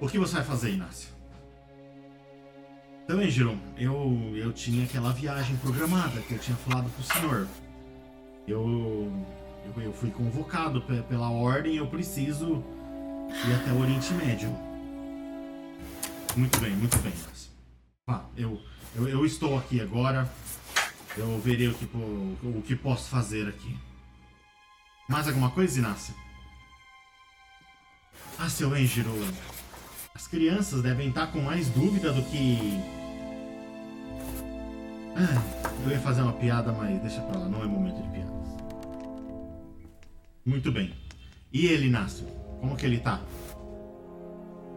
O que você vai fazer, Inácio? Então, Angelo, eu, eu tinha aquela viagem programada que eu tinha falado pro senhor. Eu, eu, eu fui convocado pe- pela ordem, eu preciso ir até o Oriente Médio. Muito bem, muito bem. Vá, eu, eu, eu estou aqui agora. Eu verei o que, po- o que posso fazer aqui. Mais alguma coisa, Inácio? Ah, seu Angelo. As crianças devem estar com mais dúvida do que. Ah, eu ia fazer uma piada, mas deixa pra lá, não é momento de piadas. Muito bem. E ele, Inácio? Como que ele tá?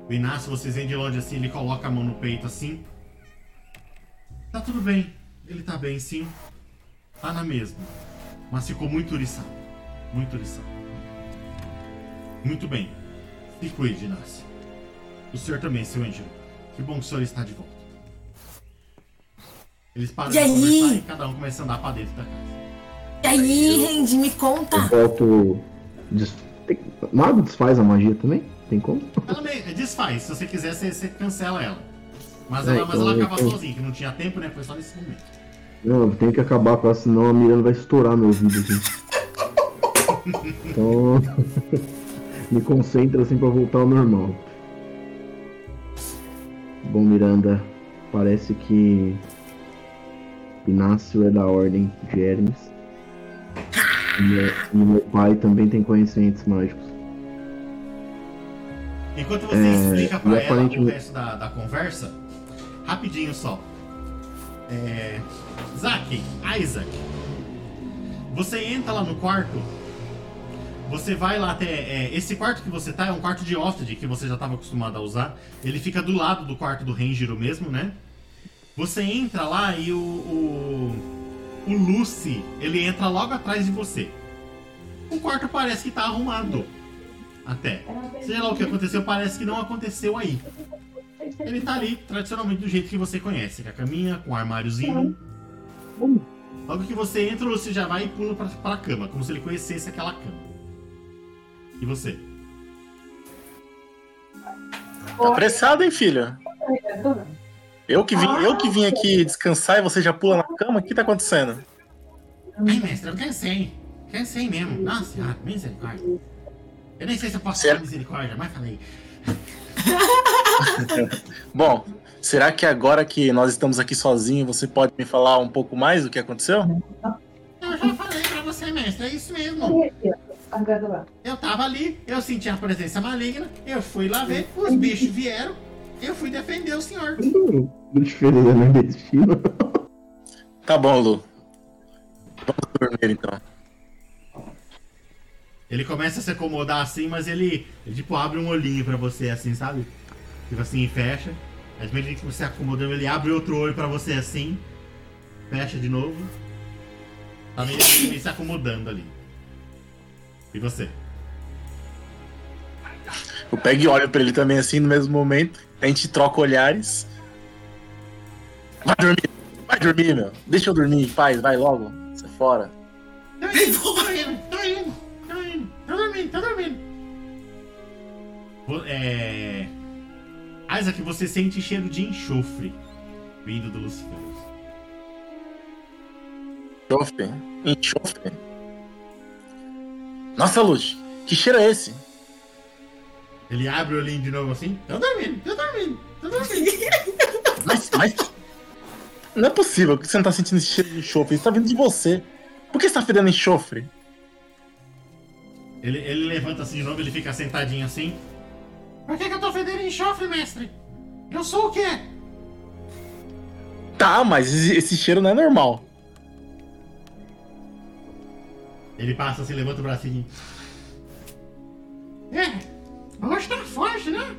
O Inácio, vocês veem de longe assim, ele coloca a mão no peito assim. Tá tudo bem. Ele tá bem, sim. Tá na mesma. Mas ficou muito uriçado. Muito uriçado. Muito bem. Se cuide, Inácio. O senhor também, seu Ângelo. Que bom que o senhor está de volta. Eles param
E
de
aí?
conversar e cada um começa a andar pra dentro da casa.
E aí, Randy, me
Eu
conta.
volto. Des... Tem... Mago desfaz a magia também? Tem como?
Ela meio, desfaz. Se você quiser, você, você cancela ela. Mas,
É,
ela, mas
então
ela
eu
acaba
tô-
sozinha, que não tinha tempo, né? Foi só nesse momento.
Não, eu tenho que acabar com ela, senão a Miranda vai estourar meu ouvido aqui. Então. *laughs* me concentra assim pra voltar ao normal. Bom, Miranda, parece que. Inácio é da ordem de Hermes. E meu, e meu pai também tem conhecimentos mágicos.
Enquanto você
É,
explica pra ela o resto da, da conversa, rapidinho só. É, Zack, Isaac, você entra lá no quarto. Você vai lá até. é, esse quarto que você tá é um quarto de hóspede que você já estava acostumado a usar. Ele fica do lado do quarto do Rangiro mesmo, né? Você entra lá e o, o. O Lucy, ele entra logo atrás de você. O quarto parece que tá arrumado. Até. Sei lá o que aconteceu, parece que não aconteceu aí. Ele tá ali, tradicionalmente, do jeito que você conhece, com a caminha, com o armáriozinho. Logo que você entra, você já vai e pula pra, pra cama, como se ele conhecesse aquela cama. E você?
Tá apressado, hein, filha? Eu que, vim, eu que vim aqui descansar e você já pula na cama? O que tá acontecendo?
Ai, mestre, eu cansei. Cansei mesmo. Nossa senhora, misericórdia. Eu nem sei se eu posso falar misericórdia, mas falei. *laughs*
Bom, será que agora que nós estamos aqui sozinhos, você pode me falar um pouco mais do que aconteceu?
Eu já falei pra você, mestre, é isso mesmo. Eu tava ali, eu senti a presença maligna, eu fui lá ver, os bichos vieram, eu fui defender o senhor.
Diferença no destino.
Tá bom, Lu. Vamos dormir então.
Ele começa a se acomodar assim, mas ele, ele tipo abre um olhinho pra você assim, sabe? Tipo assim, e fecha. Às vezes que você acomodando, ele abre outro olho pra você assim, fecha de novo. Tá meio, meio se acomodando ali. E você?
Eu pego e olho pra ele também assim no mesmo momento. A gente troca olhares. Vai dormir, vai dormir, meu. Deixa eu dormir em paz, vai logo. Sai fora.
Tô indo, tô indo, tô indo, tô indo, tô dormindo, tô dormindo. É. Isaac, você sente cheiro de enxofre vindo do Lucifer.
Enxofre. Enxofre. Nossa, Luz, que cheiro é esse?
Ele abre o olhinho de novo assim. Tô dormindo, tô dormindo, tô dormindo. *laughs*
Mas, mas. Não é possível que você não tá sentindo esse cheiro de enxofre. Isso tá vindo de você. Por que você tá fedendo enxofre?
Ele, ele levanta assim de novo, ele fica sentadinho assim. Por que, que eu tô fedendo enxofre, mestre? Eu sou o quê?
Tá, mas esse, cheiro não é normal.
Ele passa assim, levanta o bracinho. É, hoje tá forte, né?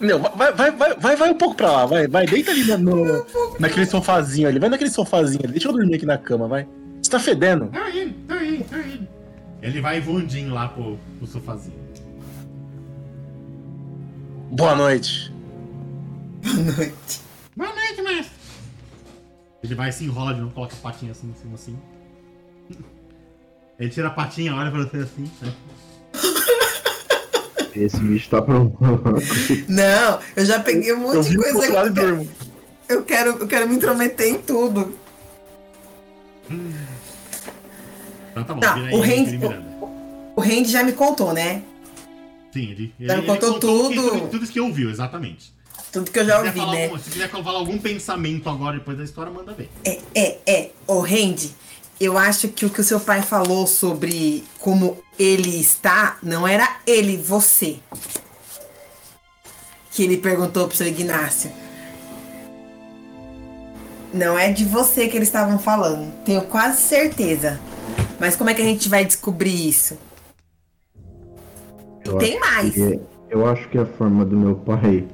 Não, vai, vai, vai, vai, vai um pouco pra lá, vai, vai, deita ali no, no- naquele sofazinho ali, vai naquele sofazinho ali, deixa eu dormir aqui na cama, vai. Você tá fedendo.
Tô indo, tô indo, tô indo. Ele vai voandinho lá pro, pro sofazinho.
Boa noite.
Boa noite.
Boa noite, mestre. Ele vai se enrola de novo, coloca a patinha assim em cima assim. Ele tira a patinha, olha pra você assim. né?
Esse bicho tá pronto.
Não, eu já peguei um monte
Eu
de
vi pro outro lado e
coisa.
durmo.
Eu quero, eu quero me intrometer em tudo.
Então tá bom,
Tá,
vira aí,
o Randy-. O Randy já me contou, né?
Sim, ele, ele,
Já me
ele
contou tudo.
Tudo, tudo isso que ouviu, exatamente.
Tudo que eu já
se, quiser
ouvi, né?
algum, se quiser falar algum pensamento agora, depois da história, manda ver.
É, é, é. Ô, Randy, eu acho que o que o seu pai falou sobre como ele está, não era ele, você. Que ele perguntou pro seu Ignácio. Não é de você que eles estavam falando. Tenho quase certeza. Mas como é que a gente vai descobrir isso?
Eu
Tem mais.
que- eu acho que a forma do meu pai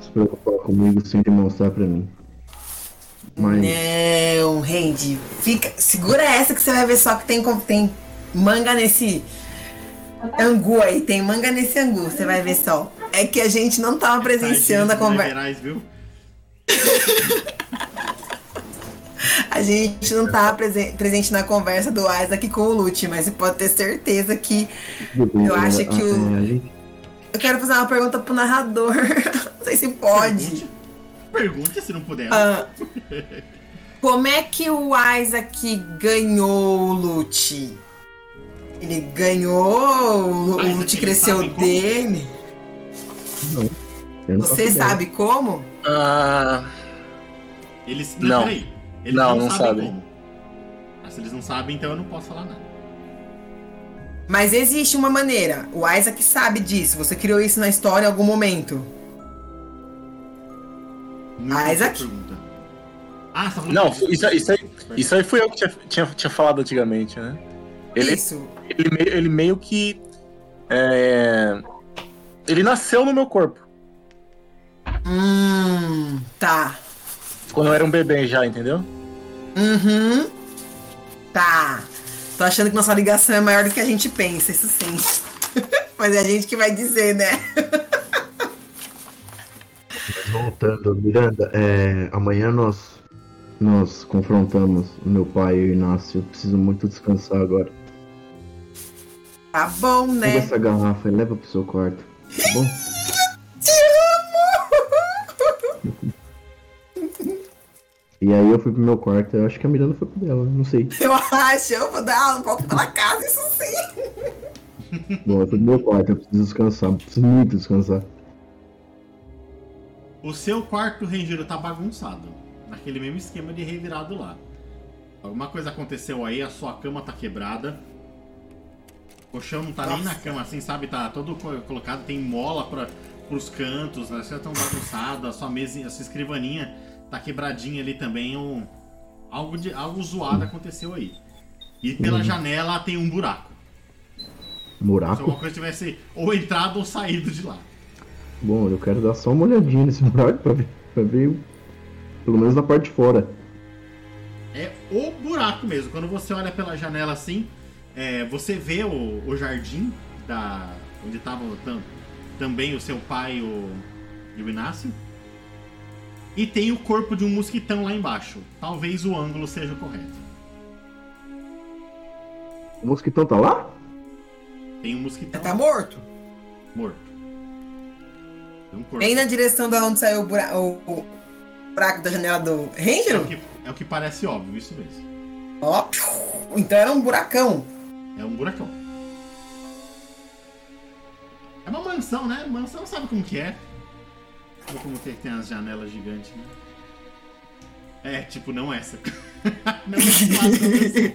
se preocupar comigo sem demonstrar pra mim. Mas
Não, Randy. Fica, segura essa que você vai ver só que tem, tem manga nesse angu aí. Tem manga nesse angu, você vai ver só. É que a gente não tava presenciando a conversa.
Gerais, viu? *laughs*
A gente não tava presen- presente na conversa do Isaac com o Lute, mas você pode ter certeza que. Eu acho que o-
é, a
Eu quero fazer uma pergunta pro narrador. *laughs* Não sei se pode.
Pergunte, pergunte se não puder.
Ah, como é que o Isaac ganhou o Lute? Ele ganhou, o
Isaac, ele
cresceu
sabe
dele.
não. Não
Você
ideia.
sabe como?
Ah,
Eles.
Não.
peraí. Eles
Não,
não,
não
sabem
sabem.
como. Ah, se eles não sabem, então eu não posso falar nada.
Mas existe uma maneira. O Isaac sabe disso. Você criou isso na história em algum momento.
Não a
Isaac?
Pergunta. Ah, tá falando
não, isso, isso, aí, isso aí foi eu que tinha, tinha, tinha falado antigamente, né? Ele,
Isso.
ele, meio, ele meio que. é, ele nasceu no meu corpo.
Hum, tá.
Quando eu era um bebê já, entendeu?
Uhum. Tá. Tô achando que nossa ligação é maior do que a gente pensa, isso sim. *laughs* Mas é a gente que vai dizer, né? *laughs*
Mas voltando, Miranda, é, amanhã nós, nós confrontamos o meu pai e o Inácio. Eu preciso muito descansar agora.
Tá bom,
Pega
né?
essa garrafa e leva pro seu quarto. Tá bom?
Te *laughs* amo!
E aí eu fui pro meu quarto. Eu acho que a Miranda foi pro dela, não sei.
Eu acho, eu vou dar um pouco pela casa, isso sim.
Bom, eu fui pro meu quarto, eu preciso descansar. Preciso muito descansar.
O seu quarto Ranger tá bagunçado. Naquele mesmo esquema de revirado lá. Alguma coisa aconteceu aí, a sua cama tá quebrada. O colchão não tá nem na
Nossa.
cama, assim, sabe? Tá todo co- colocado, tem mola pra, pros cantos, né? Você tão bagunçado, a sua mesa, a sua escrivaninha tá quebradinha ali também. Um, algo, de, algo zoado aconteceu aí. E pela
Uhum.
janela tem um buraco. Se
Buraco?
alguma coisa tivesse ou entrado ou saído de lá.
Bom, eu quero dar só uma olhadinha nesse *laughs* buraco pra ver, pra ver o- pelo menos na parte de fora.
É o buraco mesmo. Quando você olha pela janela assim, é, você vê o, o jardim da onde estava também o seu pai o, e o Inácio. E tem o corpo de um mosquitão lá embaixo. Talvez o ângulo seja o correto.
O mosquitão tá lá?
Tem um mosquitão
Tá morto.
morto.
Bem na direção da onde saiu o, bura- o- buraco da janela do
É,
Ranger?
o que, é o que parece óbvio, isso mesmo.
Ó, então era um buracão.
É um buracão. É uma mansão, né? Mansão sabe como que é. Sabe como que, é tem as janelas gigantes, né? É, tipo, não essa. *laughs* não essa.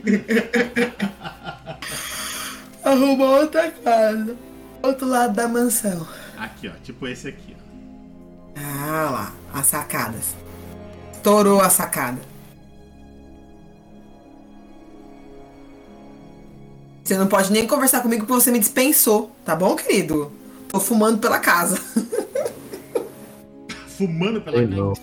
*laughs*
Arrumou outra casa. Outro lado da mansão.
Aqui, ó. Tipo esse aqui, ó.
Ah lá, as sacadas. Estourou a sacada. Você não pode nem conversar comigo porque você me dispensou, tá bom, querido? Tô fumando pela casa. *laughs*
Fumando pela
Sei
casa.
não.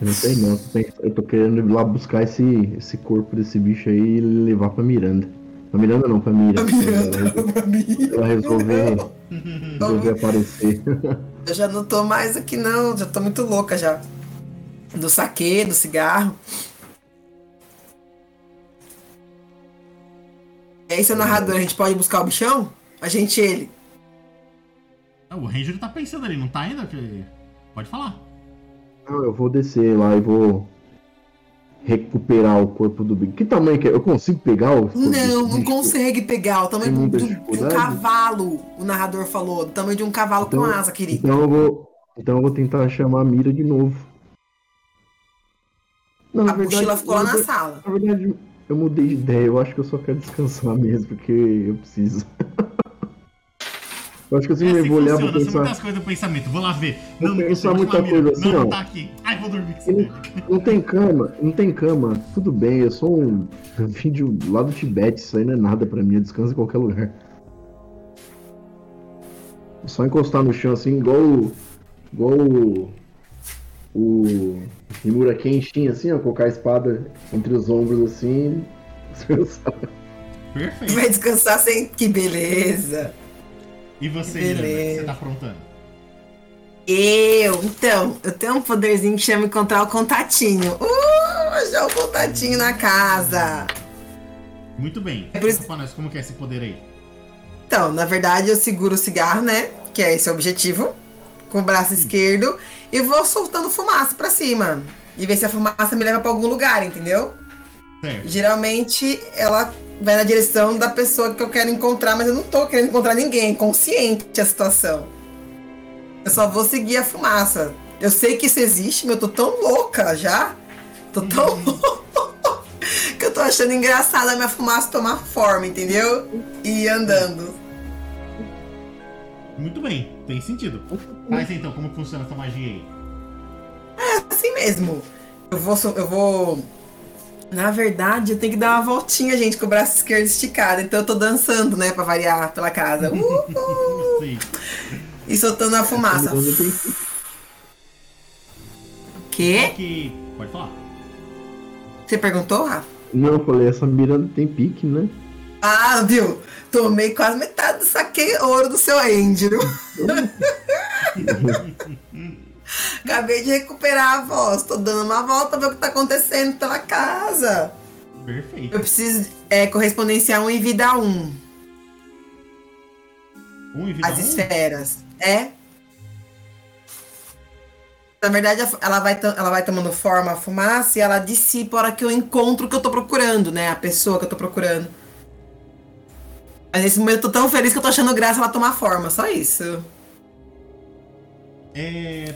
Eu não sei não. Eu tô querendo ir lá buscar esse, esse corpo desse bicho aí e levar pra Miranda. Pra Miranda não, pra Mira. Ela,
pra mim.
ela resolver, resolver aparecer.
Eu já não tô mais aqui não, já tô muito louca já. Do saque, do cigarro. E aí, seu narrador, a gente pode buscar o bichão? A gente e ele.
Ah, o Ranger tá pensando ali, não tá ainda? Que- Pode falar.
Não, eu vou descer lá e vou recuperar o corpo do bicho. Que tamanho que é? Eu consigo pegar o corpo
Não, não consegue pegar. O tamanho do
dificuldade?
cavalo, o narrador falou. Do tamanho de um cavalo com
Então-
asa, querido.
Então eu vou, então eu vou tentar chamar a Mira de novo. Não,
a
verdade,
mochila ficou lá na sala.
Na verdade, eu mudei de ideia. Eu acho que eu só quero descansar *laughs* mesmo, porque eu preciso. Eu acho que assim
É
eu
assim
vou
que
olhar vou
funciona, são
pensar.
muitas coisas do pensamento. Vou lá ver.
Vou
Não,
pensar
não,
muita
não,
coisa assim,
não,
ó.
não tá aqui. Ai, vou dormir
Não, não tem cama, não tem cama. Tudo bem, eu sou um. Eu vim de um- lá do Tibete, isso aí não é nada pra mim, eu descanso em qualquer lugar. Só encostar no chão assim, igual o, igual o. O. Himura Kenshin, assim, ó, colocar a espada entre os ombros assim. *laughs* descansar.
Perfeito.
Vai descansar sem. Que beleza!
E você,
Beleza.
Miranda, o que você tá aprontando?
Eu, então, eu tenho um poderzinho que chama encontrar o contatinho. Uh, achar o contatinho na casa.
Muito bem.
É por isso-
nós, como que é esse poder aí?
Então, na verdade, eu seguro o cigarro, né? Que é esse o objetivo. Com o braço esquerdo. E vou soltando fumaça pra cima. E ver se a fumaça me leva pra algum lugar, entendeu? Geralmente, ela vai na direção da pessoa que eu quero encontrar, mas eu não tô querendo encontrar ninguém. Consciente a situação. Eu só vou seguir a fumaça. Eu sei que isso existe, mas eu tô tão louca já. Tô tão louca *laughs* que eu tô achando engraçado a minha fumaça tomar forma, entendeu? E ir andando.
Muito bem, tem sentido. Faz então, como funciona essa magia aí?
Assim mesmo. Eu vou. Eu vou. Na verdade, eu tenho que dar uma voltinha, gente, com o braço esquerdo esticado. Então eu tô dançando, né, pra variar pela casa. Uhul! *laughs*
Sim.
e soltando a fumaça.
Quando tem-
Quê?
Que... Pode falar.
Você perguntou, Rafa?
Não, eu falei, essa Miranda tem pique, né?
Ah, viu? Tomei quase metade do saquei ouro do seu Andrew. *laughs* *laughs* Acabei de recuperar a voz. Tô dando uma volta pra ver o que tá acontecendo pela casa.
Perfeito.
Eu preciso é, correspondenciar um em vida 1.
Um em vida
As
um?
esferas. É. Na verdade, ela vai, ela vai tomando forma a fumaça e ela dissipa a hora que eu encontro o que eu tô procurando, né? A pessoa que eu tô procurando. Mas nesse momento eu tô tão feliz que eu tô achando graça ela tomar forma, só isso.
É...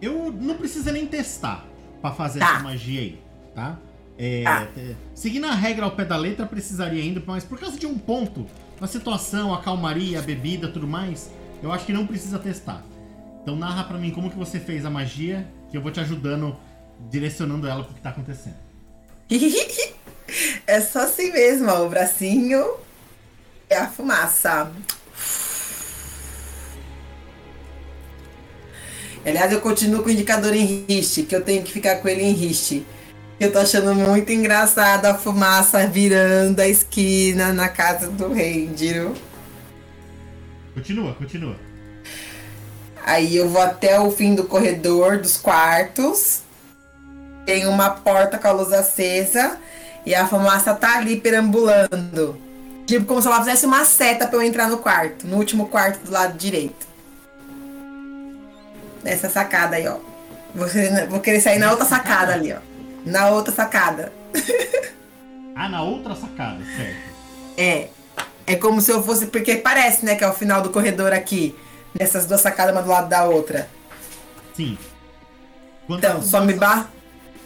Eu não precisa nem testar pra fazer
Tá.
essa magia aí, tá? É, é, seguindo a regra ao pé da letra, precisaria ainda, mas por causa de um ponto, a situação, a calmaria, a bebida, tudo mais, eu acho que não precisa testar. Então narra pra mim como que você fez a magia, que eu vou te ajudando, direcionando ela pro que tá acontecendo. *laughs*
é só assim mesmo, ó. O bracinho é a fumaça. Aliás, eu continuo com o indicador em riste, que eu tenho que ficar com ele em riste. Eu tô achando muito engraçado a fumaça virando a esquina na casa do Ranger.
Continua, continua.
Aí eu vou até o fim do corredor dos quartos. Tem uma porta com a luz acesa e a fumaça tá ali perambulando. Tipo como se ela fizesse uma seta pra eu entrar no quarto, no último quarto do lado direito. Nessa sacada aí, ó. Vou querer, vou querer sair na outra sacada ali, ó. Na outra sacada. *laughs*
Ah, na outra sacada, certo.
É. É como se eu fosse. Porque parece, né, que é o final do corredor aqui. Nessas duas sacadas, uma do lado da outra.
Sim. Quando
Então, só me
fumaça-
bar.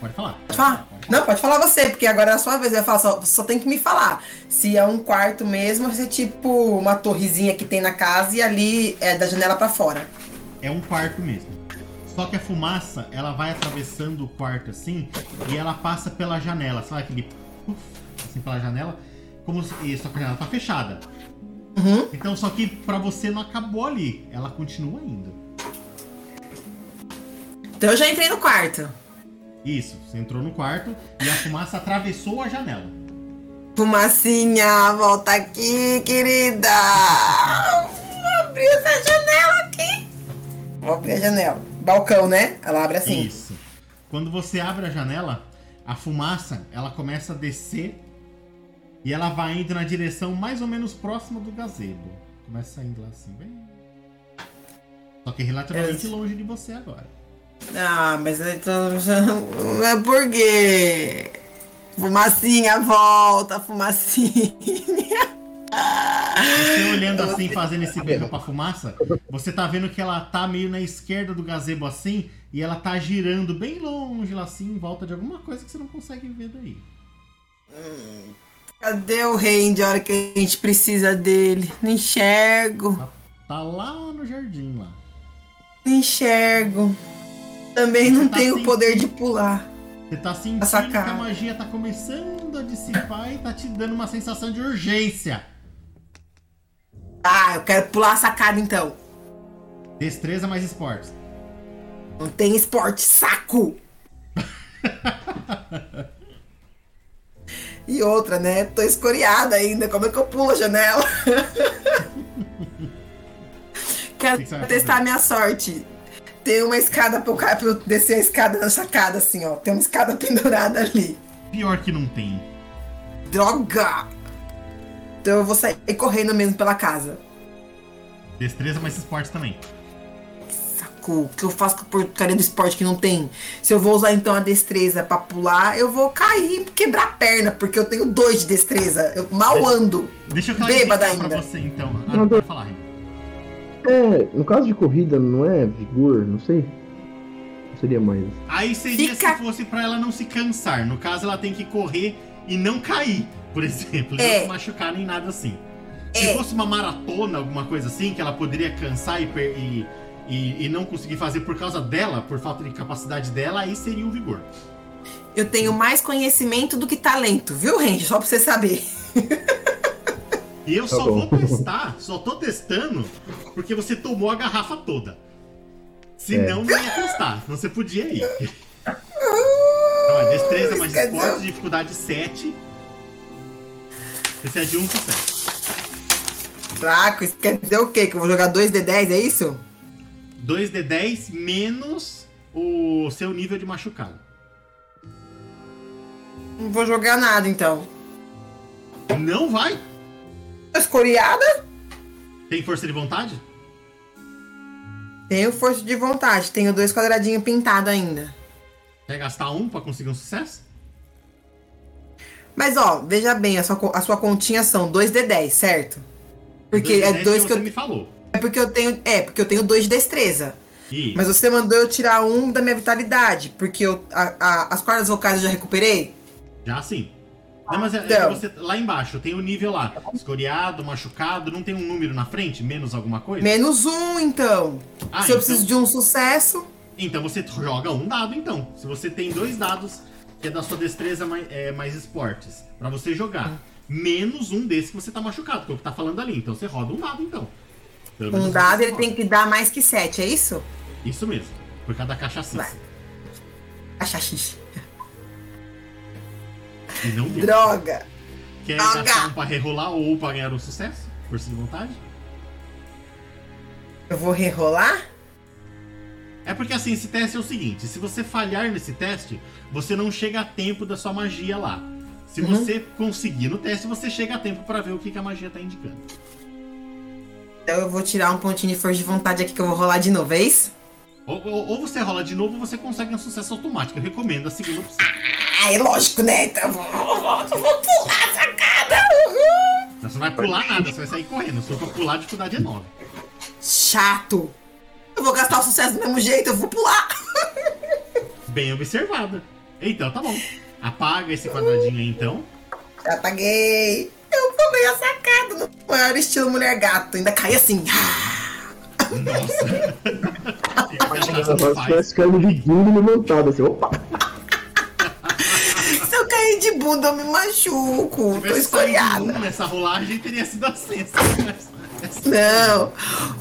Pode falar.
Pode falar? Não, pode falar você, porque agora é a sua vez. Eu falo, só, só tem que me falar. Se é um quarto mesmo, vai ser tipo uma torrezinha que tem na casa e ali é da janela pra fora.
É um quarto mesmo. Só que a fumaça, ela vai atravessando o quarto assim e ela passa pela janela. Sabe aquele puff, assim pela janela? Como se, e só que a janela tá fechada.
Uhum.
Então, só que pra você não acabou ali. Ela continua indo.
Então eu já entrei no quarto.
Isso, você entrou no quarto e a fumaça atravessou a janela.
Fumacinha, volta aqui, querida. Vou abrir essa janela aqui. Vou abrir a janela. Balcão, né? Ela abre assim.
Isso. Quando você abre a janela, a fumaça, ela começa a descer e ela vai indo na direção mais ou menos próxima do gazebo. Começa saindo lá assim, bem. Só que relativamente
É.
longe de você agora.
Ah, mas então. É porque. Fumacinha, volta, fumacinha.
Você olhando assim, fazendo esse bico pra fumaça, você tá vendo que ela tá meio na esquerda do gazebo assim, e ela tá girando bem longe lá assim, em volta de alguma coisa que você não consegue ver daí.
Cadê o rei de hora que a gente precisa dele? Não enxergo,
Tá, tá lá no jardim lá.
não enxergo. Também não
Tá
tenho o poder de pular.
Você tá sentindo que a magia tá começando a dissipar e tá te dando uma sensação de urgência.
Ah, eu quero pular a sacada então.
Destreza mais esportes.
Não tem esporte, saco! *laughs* e outra, né? Tô escoriada ainda. Como é que eu pulo a janela? *laughs* Quero
que
testar a minha sorte. Tem uma escada pra eu, ca- pra eu descer a escada na sacada, assim, ó. Tem uma escada *laughs* pendurada ali.
Pior que não tem.
Droga! Então eu vou sair correndo mesmo pela casa.
Destreza, mas esporte também.
Saco, o que eu faço com a porcaria do esporte que não tem? Se eu vou usar então a destreza pra pular, eu vou cair e quebrar a perna, porque eu tenho dois de destreza. Eu mal ando.
Deixa eu
Bêbada
clarificar pra
ainda.
você então. Ah,
Não,
pode falar.
É, no caso de corrida, não é vigor, não sei. Não seria mais.
Aí seria
Fica-
se fosse pra ela não se cansar. No caso, ela tem que correr e não cair, por exemplo. Não
É.
se machucar nem nada assim. Se
É.
fosse uma maratona, alguma coisa assim, que ela poderia cansar e, e, e, e não conseguir fazer por causa dela, por falta de capacidade dela, aí seria o vigor.
Eu tenho mais conhecimento do que talento, viu, Range? Só pra você saber.
E eu
Tá
só
bom.
vou testar, só tô testando, porque você tomou a garrafa toda. Senão não ia testar, senão você podia ir. Então, é destreza mais esporte, dificuldade 7. Precisa de um sucesso.
Fraco, isso quer dizer o quê? Que eu vou jogar 2D10, é isso?
2d10 menos o seu nível de machucado.
Não vou jogar nada então.
Não vai?
Escoriada?
Tem força de vontade?
Tenho força de vontade, tenho dois quadradinhos pintados ainda.
Quer gastar um pra conseguir um sucesso?
Mas ó, veja bem, a sua, a sua continha são 2D10, certo? Porque
2d10
é dois que
você
eu.
me falou.
É porque eu tenho. É, porque eu tenho dois de destreza.
E
Mas você mandou eu tirar um da minha vitalidade. Porque eu, a- a- as cordas vocais eu já recuperei.
já sim. Não, mas é, é
Então.
que você, lá embaixo tem o nível lá. Escoriado, machucado, não tem um número na frente? Menos alguma coisa?
Menos um, então.
Ah,
Se eu
então-
preciso de um sucesso.
Então você joga um dado, então. Se você tem dois dados, que é da sua destreza mais, é, mais esportes, pra você jogar. Menos um desse que você tá machucado, que é o que tá falando ali. Então você roda um dado, então. Pelo
Um dado ele
roda.
tem que dar mais que sete, é isso?
Isso mesmo. Por cada cachaça.
Vai. Achaxixe.
E não deu.
Droga!
Quer
Droga!
gastar um pra rerolar ou pra ganhar um sucesso? Força de vontade?
Eu vou rerolar?
É porque assim, esse teste é o seguinte: se você falhar nesse teste, você não chega a tempo da sua magia lá. Se
Uhum.
você conseguir no teste, você chega a tempo pra ver o que, que a magia tá indicando.
Então eu vou tirar um pontinho de força de vontade aqui que eu vou rolar de novo, é isso?
Ou, ou- ou você rola de novo ou você consegue um sucesso automático. Eu recomendo a segunda opção.
Ah, é lógico, né? Então eu vou, eu vou, pular a sacada! Uhul.
Você não vai pular nada, você vai sair correndo. Se for pular, a dificuldade é 9.
Chato! Eu vou gastar o sucesso do mesmo jeito, eu vou pular!
Bem observado. Então, tá bom. Apaga esse quadradinho aí, então.
Já apaguei! Eu pulei a sacada no maior estilo mulher gato, ainda cai assim.
Nossa.
Ela
faz.
parece caindo de bunda levantada, assim, opa!
Se eu cair de bunda, eu me machuco. Tô
saído
escoriada.
um nessa rolagem, teria sido assim.
Não,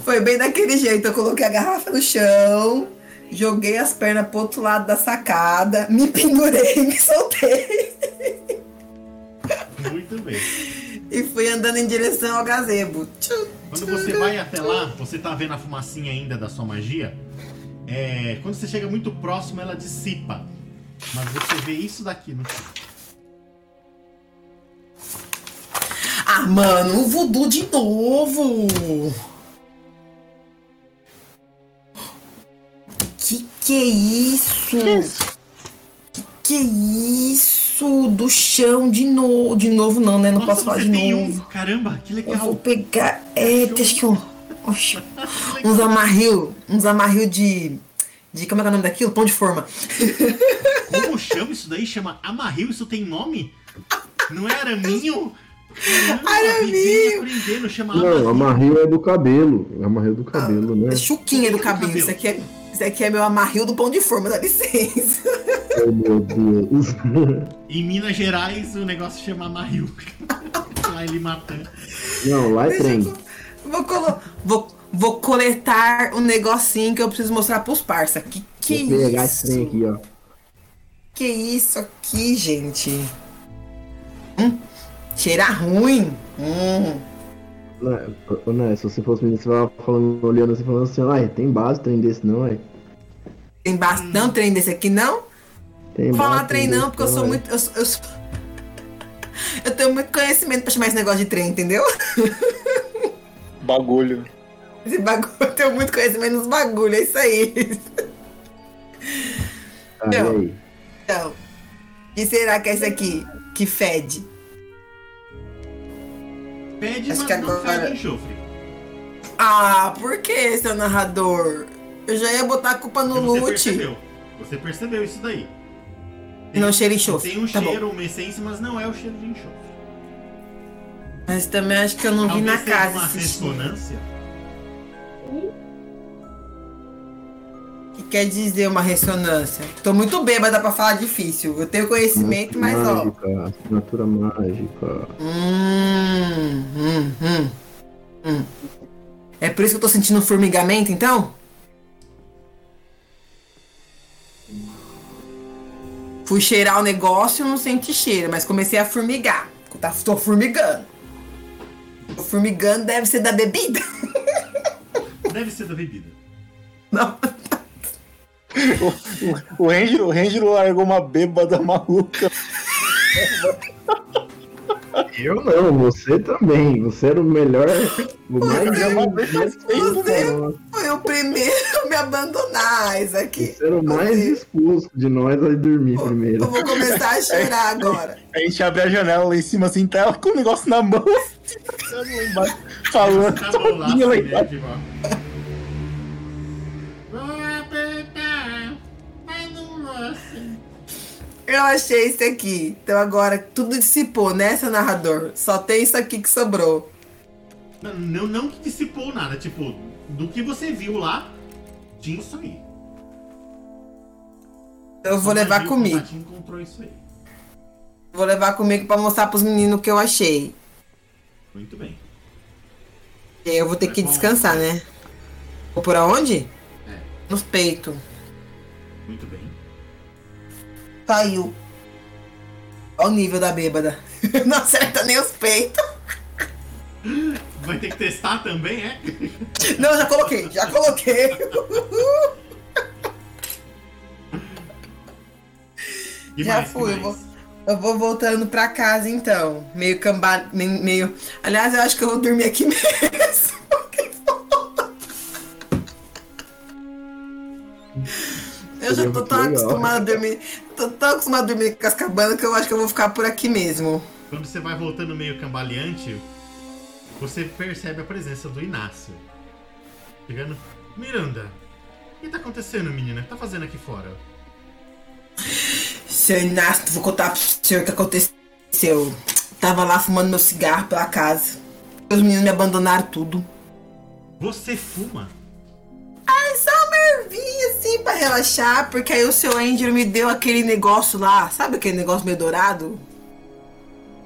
foi bem daquele jeito. Eu coloquei a garrafa no chão, joguei as pernas pro outro lado da sacada, me pendurei, me soltei
Muito bem.
e fui andando em direção ao gazebo.
Quando você vai até lá, você tá vendo a fumacinha ainda da sua magia. É, quando você chega muito próximo, ela dissipa. Mas você vê isso daqui no chão.
Ah, mano, o voodoo de novo! Que é isso? Que que é isso? Do chão de novo. De novo não, né? Não
Nossa,
posso falar de novo.
um. Caramba, que
Eu vou
legal.
pegar. É, deixa que eu. Oxe, *laughs* uns amarril. Uns amarril de. De. Como é que é o nome daquilo? Pão de forma.
Como chama isso daí? Chama amarril? Isso tem nome? Não é araminho? Caramba,
Araminho.
Não,
amarril.
é do cabelo. Amarril do cabelo, né?
É chuquinha do
do
cabelo.
cabelo.
Isso aqui é. Isso aqui é meu amarril do pão de forma, dá licença.
Oh, meu Deus.
Em Minas Gerais o negócio chama amarril. *laughs* lá ele matando.
Não, lá é trem.
Vou, colo... vou, vou coletar um negocinho que eu preciso mostrar pros parça. Que que
Vou pegar esse
isso?
trem aqui, ó.
Que isso aqui, gente? Hum, cheira ruim. Hum.
Ô, né, se você fosse menino, você tava falando, olhando assim, falando assim, ai, tem base trem desse não, ai.
Tem bastante trem desse aqui, não?
Tem
Vou falar
base
trem não, porque eu sou
ai.
muito. Eu, eu, sou- eu tenho muito conhecimento pra chamar esse negócio de trem, entendeu? *laughs*
Bagulho.
Esse bagulho, eu tenho muito conhecimento nos bagulhos, é isso aí.
Ah, e
Não.
aí?
Então, o que será que é esse aqui que fede?
Pede,
Acho
mas
que
não
agora-
fede enxofre.
Ah, por que, seu narrador? Eu já ia botar a culpa no
Porque você
loot.
percebeu. Você percebeu isso daí.
Não cheira enxofre.
Tem um
Tá bom.
cheiro, uma essência, mas não é o cheiro de enxofre.
Mas também acho que eu não vi
Talvez
na
seja
casa
uma
cheiro. Que quer dizer uma ressonância? Tô muito bêbada pra falar difícil. Eu tenho conhecimento, mas ó.
mágica, assinatura mágica.
Hum, hum, hum, hum. É por isso que eu tô sentindo um formigamento, então? Fui cheirar o negócio e não senti cheiro, mas comecei a formigar. Tá, tô formigando. Tô formigando deve ser da bebida. *laughs*
Deve ser da bebida.
Não.
O, o, Ranger, o Ranger largou uma bêbada maluca.
Eu não, você também. Você era o melhor. O mais.
é defesa,
Foi o primeiro a me abandonar, aqui.
Você era o mais expulso de nós a dormir primeiro.
Eu vou começar a chorar *laughs* agora.
A gente abre a janela lá em cima assim, tá ela com o negócio na mão. *laughs* Embaixo, Falando
Tá bom lá,
lá
assim,
embaixo.
Eu achei esse aqui. Então agora tudo dissipou, né, seu narrador? Só tem isso aqui que sobrou.
Não, não, que dissipou nada, tipo, do que você viu lá, tinha isso aí.
Eu vou levar comigo.
Encontrou isso aí.
Vou levar comigo pra mostrar pros meninos o que eu achei.
Muito bem.
E aí eu vou ter que descansar, né? Vou por aonde?
É,
Nos peitos.
muito bem.
Caiu. Olha o nível da bêbada. *laughs* Não acerta nem os peitos.
Vai ter que testar também, é?
Não, já coloquei, já coloquei.
E
Já
mais,
fui, eu vou, eu vou voltando pra casa então. Meio camba... me- meio. Aliás, eu acho que eu vou dormir aqui *laughs* mesmo. Eu já tô tão
Legal.
acostumada a dormir. Tô tão acostumada a dormir com as cabanas que eu acho que eu vou ficar por aqui mesmo.
Quando você vai voltando meio cambaleante, você percebe a presença do Inácio. Chegando. Miranda, o que tá acontecendo, menina? O que tá fazendo aqui fora?
Seu Inácio, vou contar pro senhor o que aconteceu. Tava lá fumando meu cigarro pela casa. Os meninos me abandonaram tudo.
Você fuma?
Ai, só uma ervinha assim pra relaxar, porque aí o seu Angel me deu aquele negócio lá, sabe aquele negócio meio dourado?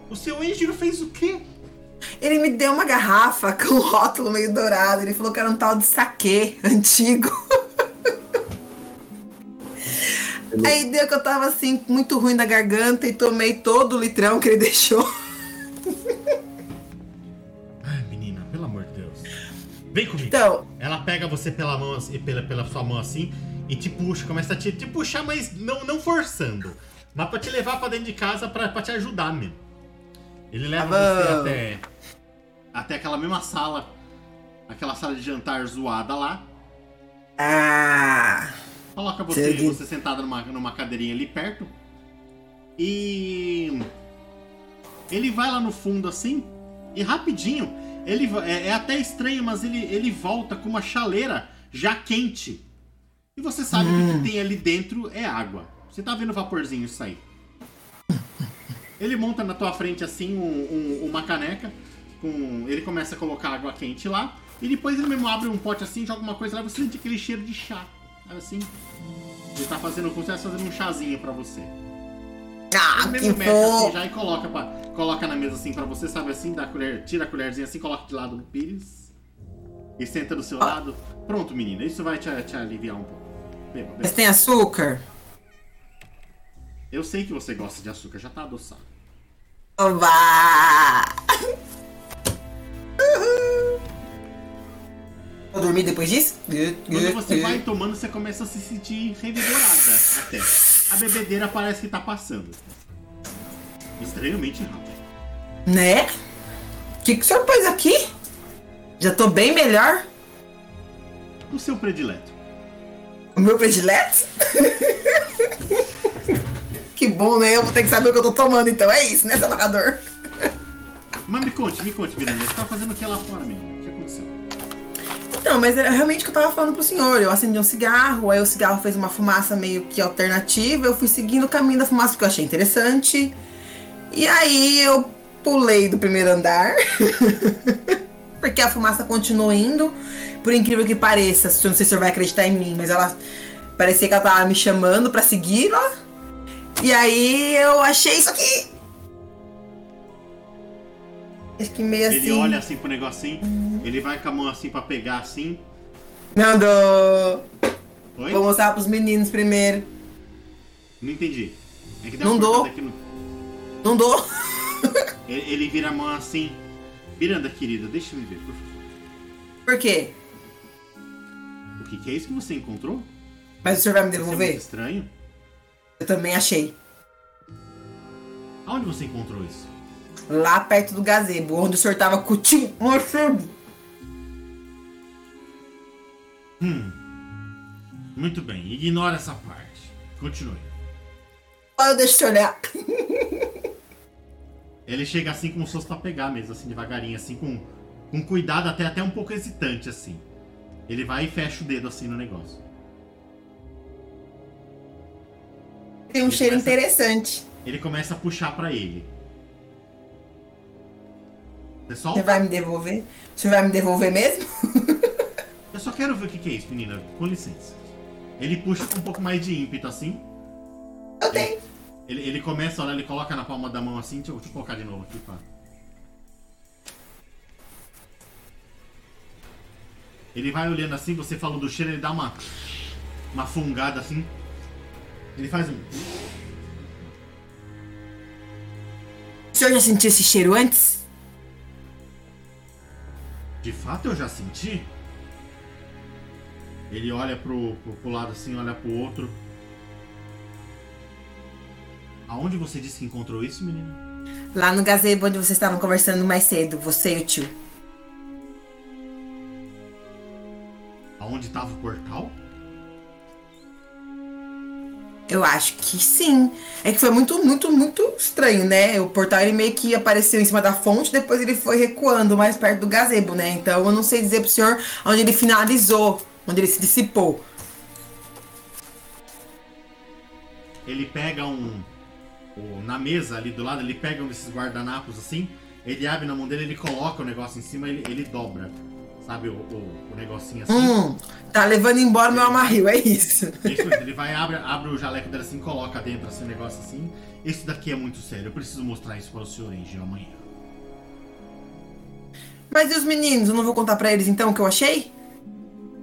O seu Angelo fez o quê?
Ele me deu uma garrafa *laughs* com um rótulo meio dourado. Ele falou que era um tal de saquê antigo. Aí deu que eu tava assim, muito ruim da garganta e tomei todo o litrão que ele deixou. *laughs*
Vem comigo.
Então,
Ela pega você pela mão, assim, pela, pela sua mão assim e te puxa, começa a te, te puxar, mas não, não forçando. Mas pra te levar pra dentro de casa pra, pra te ajudar mesmo. Ele leva
Tá
você até, até aquela mesma sala, aquela sala de jantar zoada lá.
ah,
Coloca você, você sentado numa, numa cadeirinha ali perto. E. Ele vai lá no fundo assim. E rapidinho. Ele é, é até estranho, mas ele, ele volta com uma chaleira já quente. E você sabe que o que tem ali dentro é água. Você tá vendo o vaporzinho sair. Ele monta na tua frente assim um- um- uma caneca. Com, ele começa a colocar água quente lá. E depois ele mesmo abre um pote assim, joga uma coisa lá, você sente aquele cheiro de chá. Sabe assim? Ele tá fazendo como se fazendo um chazinho pra você.
Ah
Ele
que
mesmo mexe assim já e coloca, pra, coloca na mesa assim pra você, sabe assim? Dá a colher, tira a colherzinha assim, coloca de lado no pires. e senta do seu lado. Pronto, menina, isso vai te, te aliviar um pouco. Beba,
Mas
beba.
tem açúcar?
Eu sei que você gosta de açúcar, já tá adoçado.
Oba! Vou dormir depois disso?
Quando você vai tomando, você começa a se sentir revigorada até. A bebedeira parece que tá passando. Estranhamente rápido.
Né? O que, que o senhor pôs aqui? Já tô bem melhor.
O seu predileto.
O meu predileto? que bom, né? Eu vou ter que saber o que eu tô tomando, então é isso, né, seu narrador?
Mas me conte, me conte, Miranda. Você tá fazendo o que lá fora, menina? O que aconteceu?
Não, mas era realmente o que eu tava falando pro senhor. Eu acendi um cigarro, aí o cigarro fez uma fumaça meio que alternativa. Eu fui seguindo o caminho da fumaça porque eu achei interessante. E aí eu pulei do primeiro andar. *laughs* porque a fumaça continuou indo. Por incrível que pareça, eu não sei se o senhor vai acreditar em mim, mas ela parecia que ela tava me chamando pra segui-la. E aí eu achei isso aqui. Acho que meio
Ele
assim.
olha assim pro negocinho, ele vai com a mão assim pra pegar assim.
Não dou.
Oi?
Vou mostrar pros meninos primeiro.
Não entendi. É que deu
Não dou.
no-
Não dou. *laughs*
Ele, ele vira a mão assim. Miranda, querida, deixa eu ver, por favor.
Por quê?
O que, que é isso que você encontrou?
Mas o senhor vai me
Isso é
devolver?
estranho.
Eu também achei.
Aonde você encontrou isso?
Lá perto do gazebo, onde o senhor tava com o tio morcego.
Hum. Muito bem, ignora essa parte. Continue.
Olha, deixa eu olhar.
Ele chega assim como se fosse pra pegar mesmo, assim, devagarinho, assim, com, com cuidado, até, até um pouco hesitante, assim. Ele vai e fecha o dedo assim no negócio.
Tem um
Ele
cheiro
começa-
interessante.
Ele começa a puxar pra ele. Você?
Você vai me devolver? Senhor vai me devolver mesmo? *laughs*
Eu só quero ver o que, que é isso, menina. Com licença. Ele puxa com um pouco mais de ímpeto, assim.
Eu tenho.
Ele, ele começa a olhar, ele coloca na palma da mão assim. Deixa eu, deixa eu colocar de novo aqui, pá. Ele vai olhando assim, você falou do cheiro, ele dá uma. Uma fungada assim. Ele faz um.
O senhor já sentiu esse cheiro antes?
De fato eu já senti. Ele olha pro, pro, pro lado assim, olha pro outro. Aonde você disse que encontrou isso, menina?
Lá no gazebo onde vocês estavam conversando mais cedo, você e o tio.
Aonde tava o portal?
Eu acho que sim. É que foi muito, muito, muito estranho, né? O portal ele meio que apareceu em cima da fonte, depois ele foi recuando mais perto do gazebo, né? Então eu não sei dizer pro senhor onde ele finalizou, onde ele se dissipou.
Ele pega um. na mesa ali do lado, ele pega um desses guardanapos assim. Ele abre na mão dele, ele coloca o negócio em cima, ele, ele dobra. Sabe o, o, o negocinho assim?
Hum, tá levando embora meu amarril, é isso. *laughs*
Isso, ele vai, abre, abre o jaleco dele assim, coloca dentro assim, um negócio assim. Isso daqui é muito sério, eu preciso mostrar isso para o senhor Angel amanhã.
Mas e os meninos? Eu não vou contar pra eles então o que eu achei?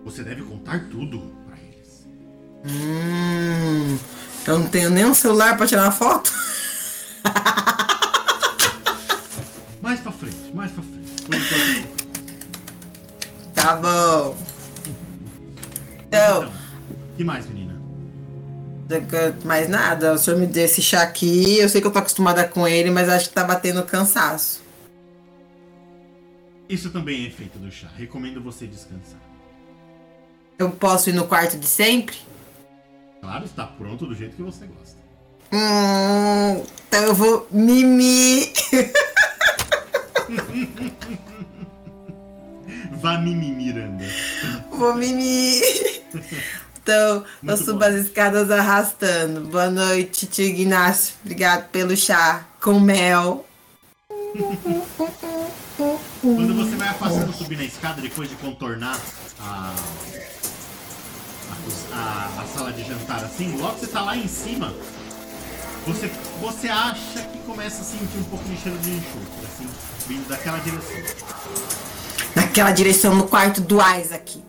Você deve contar tudo para eles.
Hum, eu não tenho nem um celular pra tirar uma foto? *laughs*
Mais pra frente, mais pra frente.
Tá bom. Então,
Então, que mais, menina?
mais nada, o senhor me deu esse chá aqui. Eu sei que eu tô acostumada com ele, mas acho que tá batendo cansaço.
Isso também é efeito do chá. Recomendo você descansar.
Eu posso ir no quarto de sempre?
Claro, está pronto do jeito que você gosta.
Hum, então eu vou mimir. *laughs*
Vá mimi, Miranda.
Vou mimir. Então, eu subo
bom.
as escadas arrastando. Boa noite, tio Ignacio. Obrigado pelo chá com mel.
Quando você vai afastando subir na escada, depois de contornar a, a- a sala de jantar assim, logo que você tá lá em cima, você, você acha que começa a sentir um pouco de cheiro de enxofre, assim, vindo daquela direção.
Daquela direção no quarto do Isaac.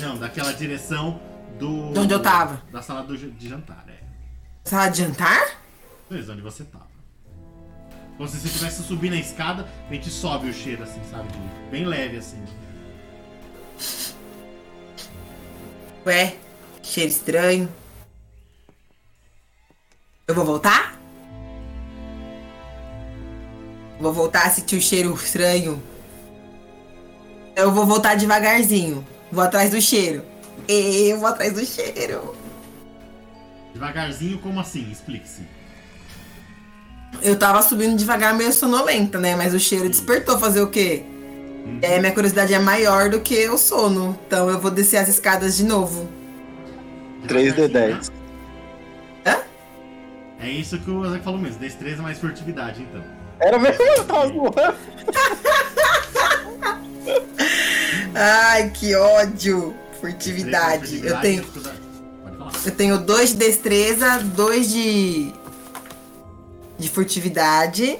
Não, daquela direção do.
De onde eu tava?
Da sala do, de jantar, é.
Sala de jantar?
Beleza, onde você tava. Como se você tivesse subindo a escada, a gente sobe o cheiro assim, sabe? Bem leve assim.
Ué, cheiro estranho. Eu vou voltar? Vou voltar a sentir o cheiro estranho. Eu vou voltar devagarzinho. Vou atrás do cheiro. Eu vou atrás do cheiro.
Devagarzinho, como assim? Explique-se.
Eu tava subindo devagar, meio sonolenta, né? Mas o cheiro despertou fazer o quê? É, minha curiosidade é maior do que o sono. Então eu vou descer as escadas de novo.
3D10.
Hã?
É isso que o Isaac falou mesmo. Destreza mais furtividade, então.
Era mesmo, eu tava zoando. *laughs*
Ai, que ódio! Furtividade. Eu tenho,
falar.
eu tenho dois de destreza, dois de. de furtividade.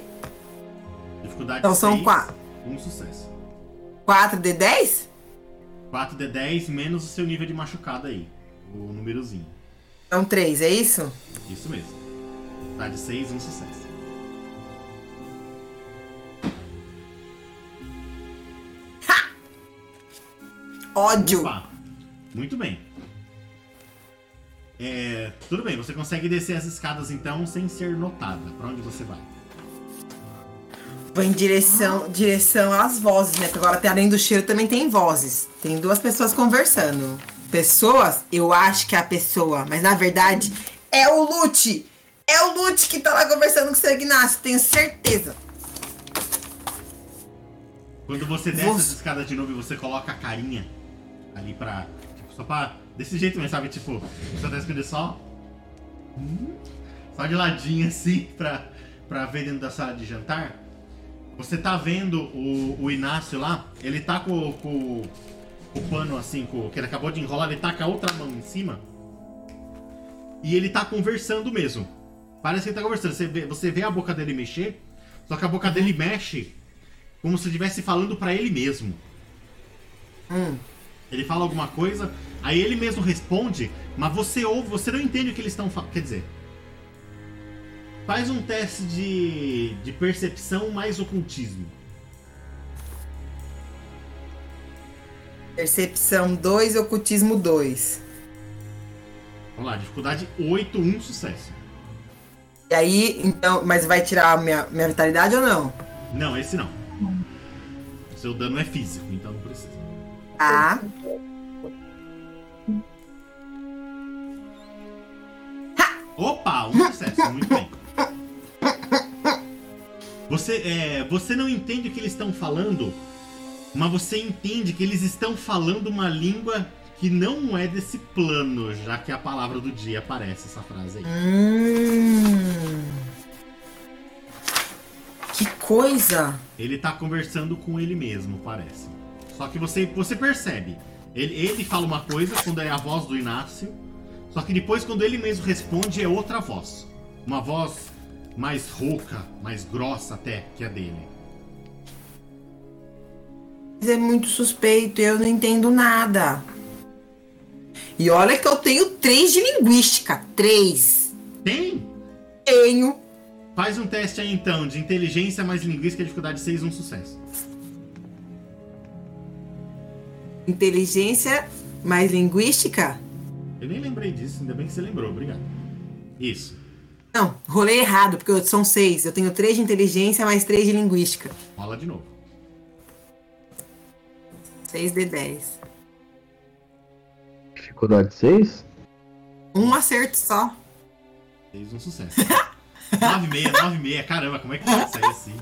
Dificuldade
Então são
seis,
quatro.
Um sucesso.
4 de 10?
4d10 menos o seu nível de machucado aí. O númerozinho.
Então 3, é isso?
Isso mesmo. Dificuldade 6, um sucesso.
Ódio!
Opa. Muito bem. É, tudo bem, você consegue descer as escadas então sem ser notada. Pra onde você vai?
Vou em direção, direção às vozes, né? Porque agora além do cheiro também tem vozes. Tem duas pessoas conversando. Pessoas, eu acho que é a pessoa, mas na verdade é o Lute! É o Lute que tá lá conversando com o seu Ignacio, tenho certeza.
Quando você desce
Você-
as escadas de novo e você coloca a carinha ali pra. Tipo, só pra. Desse jeito mesmo, sabe? Tipo, você tá escondendo só. hum, Só de ladinho assim *laughs* pra, pra ver dentro da sala de jantar. Você tá vendo o, o Inácio lá, ele tá com, com, com o pano assim, com, que ele acabou de enrolar, ele tá com a outra mão em cima. E ele tá conversando mesmo. Parece que ele tá conversando. Você vê, você vê a boca dele mexer, só que a boca dele mexe como se estivesse falando pra ele mesmo.
Hum.
Ele fala alguma coisa, aí ele mesmo responde, mas você ouve, você não entende o que eles estão falando. Quer dizer, faz um teste de, de percepção mais ocultismo.
Percepção 2, ocultismo 2.
Vamos lá, dificuldade 8, 1 sucesso.
E aí, então, mas vai tirar a minha, minha vitalidade ou não?
Não, esse não. Seu dano é físico, então não precisa.
Tá.
Opa, um sucesso, muito bem. Você, é, você não entende o que eles estão falando, mas você entende que eles estão falando uma língua que não é desse plano, já que a palavra do dia aparece essa frase aí.
Hum. Que coisa!
Ele tá conversando com ele mesmo, parece. Só que você, você percebe. Ele, ele fala uma coisa quando é a voz do Inácio. Só que depois, quando ele mesmo responde, é outra voz. Uma voz mais rouca, mais grossa até que a dele.
É muito suspeito, eu não entendo nada. E olha que eu tenho três de linguística. Três.
Tem?
Tenho.
Faz um teste aí então, de inteligência mais linguística, dificuldade 6, um sucesso.
Inteligência mais linguística?
Eu nem lembrei disso, ainda bem que você lembrou, obrigado. Isso.
Não, rolei errado, porque eu- são seis. Eu tenho três de inteligência mais três de linguística.
Rola de novo.
Seis de dez.
Dificuldade 6?
Um acerto só.
6, um sucesso. *laughs* 9 meia, 9 meia, caramba, como é que pode sair assim?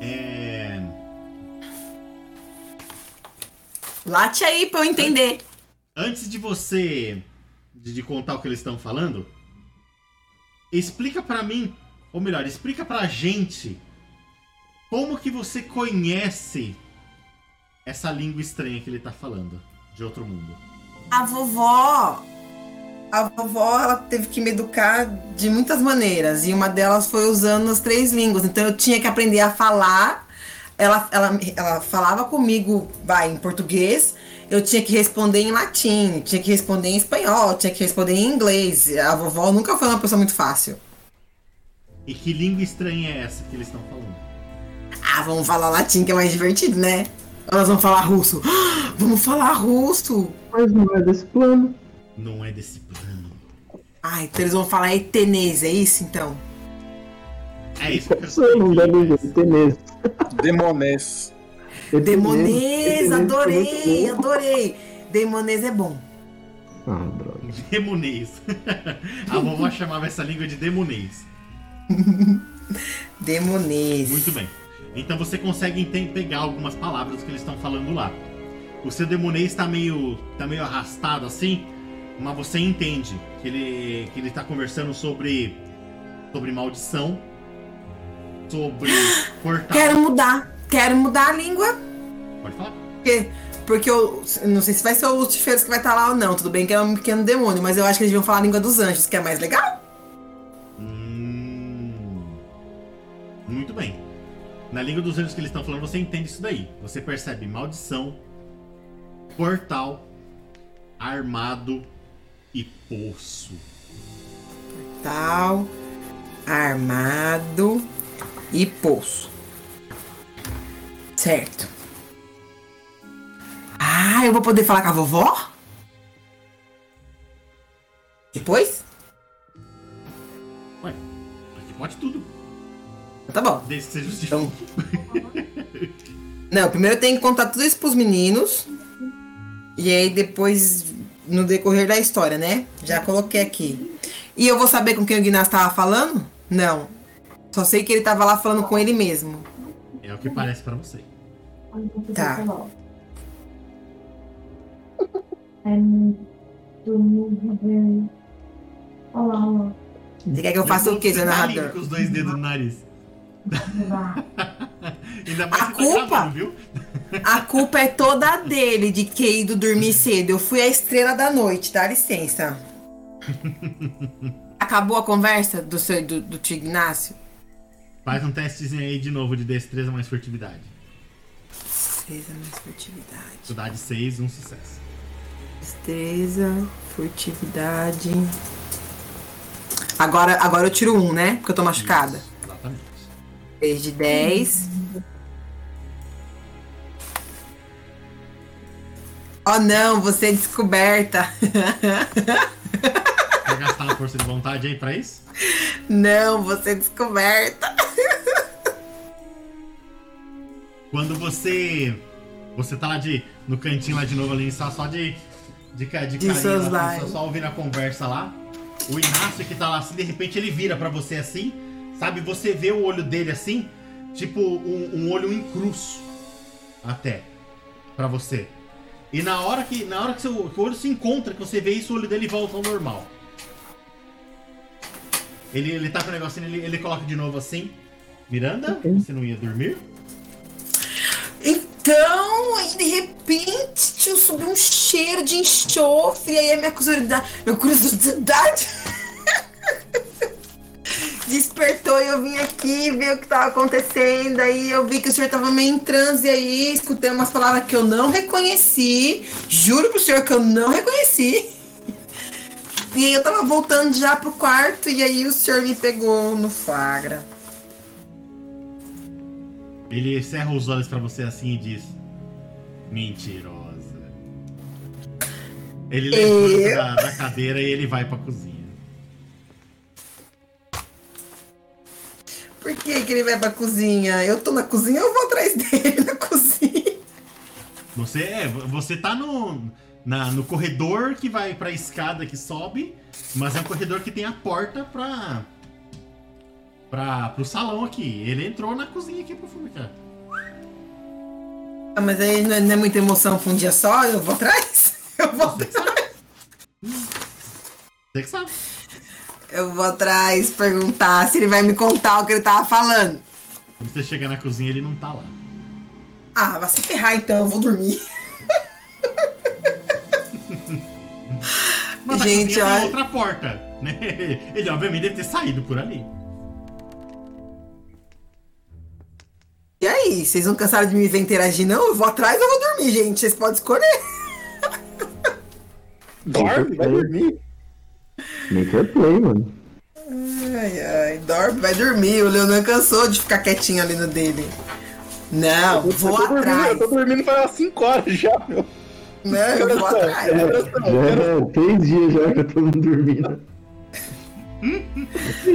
É.
Late aí pra eu entender.
Antes de você de, de contar o que eles estão falando, explica pra mim, ou melhor, explica pra gente como que você conhece essa língua estranha que ele tá falando de outro mundo.
A vovó. A vovó, ela teve que me educar de muitas maneiras. E uma delas foi usando as três línguas. Então eu tinha que aprender a falar ela, ela, ela falava comigo, vai, em português, eu tinha que responder em latim, tinha que responder em espanhol, tinha que responder em inglês. A vovó nunca foi uma pessoa muito fácil.
E que língua estranha é essa que eles estão falando?
Ah, vamos falar latim que é mais divertido, né? Elas vão falar russo. *gasps* Vamos falar russo.
Mas não é desse plano.
Não é desse plano.
Ah, então eles vão falar etenês, é isso então?
É isso que eu
não ver, Tenês.
Demonês.
Demonês, adorei, adorei. Demonês é bom.
Ah, droga.
Demonês. *laughs* A vovó chamava essa língua de demonês.
Demonês.
Muito bem. Então você consegue pegar algumas palavras que eles estão falando lá. O seu demonês tá meio, tá meio arrastado assim, mas você entende que ele, que ele tá conversando sobre, sobre maldição, sobre portal.
Quero mudar. Quero mudar a língua.
Pode falar.
Porque, porque eu não sei se vai ser o Lucifeiros que vai estar lá ou não. Tudo bem que é um pequeno demônio, mas eu acho que eles vão falar a língua dos anjos, que é mais legal.
Hum, muito bem. Na língua dos anjos que eles estão falando, você entende isso daí. Você percebe maldição, portal, armado e poço.
Tal, armado e poço. Certo. Ah, eu vou poder falar com a vovó? Depois?
Ué, aqui pode tudo.
Tá bom.
Desde que você justifique.
Não, primeiro eu tenho que contar tudo isso pros meninos. E aí depois, no decorrer da história, né? Já coloquei aqui. E eu vou saber com quem o Guinness tava falando? Não. Só sei que ele tava lá falando com ele mesmo.
É o que parece pra você.
Tá.
Lá.
Você quer que eu faça o quê, seu narrador?
com os dois dedos no nariz. *laughs* Ainda mais
A
que tá
culpa?
gravando, viu?
A culpa é toda dele de ter ido dormir cedo. Eu fui a estrela da noite, dá licença. *laughs* Acabou a conversa do seu do, do tio Ignácio?
Faz um testezinho aí de novo de destreza mais furtividade.
Destreza mais furtividade.
Dificuldade 6, um sucesso.
Destreza, furtividade. Agora, agora eu tiro um, né? Porque eu tô machucada.
Exatamente.
3 de 10. Oh não, você é descoberta. *laughs*
Quer gastar uma força de vontade aí pra isso?
não, você é descoberta.
Quando você. Você tá lá de. no cantinho lá de novo ali, só, só de. De, de
De
carinho, lá,
lives.
só, só ouvindo a conversa lá. O Inácio que tá lá assim, de repente ele vira pra você assim, sabe? Você vê o olho dele assim, tipo um, um olho em cruz. Até. Pra você. E na hora que. Na hora que, seu, que o olho se encontra, que você vê isso, o olho dele volta ao normal. Ele, ele tá com o negocinho, ele, ele coloca de novo assim. Miranda, você não ia dormir?
Então, aí de repente, tio, subiu um cheiro de enxofre, e aí a minha curiosidade, minha curiosidade *laughs* despertou e eu vim aqui ver o que tava acontecendo. Aí eu vi que o senhor tava meio em transe aí, escutei umas palavras que eu não reconheci. Juro pro senhor que eu não reconheci. E aí eu tava voltando já pro quarto e aí o senhor me pegou no flagra.
Ele cerra os olhos pra você assim e diz: Mentirosa. Ele levanta da, da cadeira e ele vai pra cozinha.
Por que, que ele vai pra cozinha? Eu tô na cozinha, eu vou atrás *laughs* dele na cozinha.
Você é, você tá no na- no corredor que vai pra escada que sobe, mas é um corredor que tem a porta pra para pro salão aqui. Ele entrou na cozinha aqui pro fumigar.
Ah, mas aí não é, não é muita emoção pra um dia só, eu vou atrás. *laughs* Eu vou
Você
atrás.
Você que sabe.
Eu vou atrás perguntar se ele vai me contar o que ele tava falando.
Quando você chega na cozinha, ele não tá lá.
Ah, vai se ferrar então, eu vou dormir. Gente, olha-
outra porta, né? *laughs* Ele obviamente deve ter saído por ali.
E aí? Vocês não cansaram de me ver interagir, não? Eu vou atrás ou vou dormir, gente? Vocês podem escolher. *laughs*
Dorme, vai dormir.
Make play, mano.
Ai, ai, dorme, vai dormir. O Leonan cansou de ficar quietinho ali no dele. Não,
Eu
vou
dormindo-
atrás.
Eu tô dormindo faz umas 5 horas já, meu.
Não, eu vou atrás.
Já é três dias já que eu tô dormindo.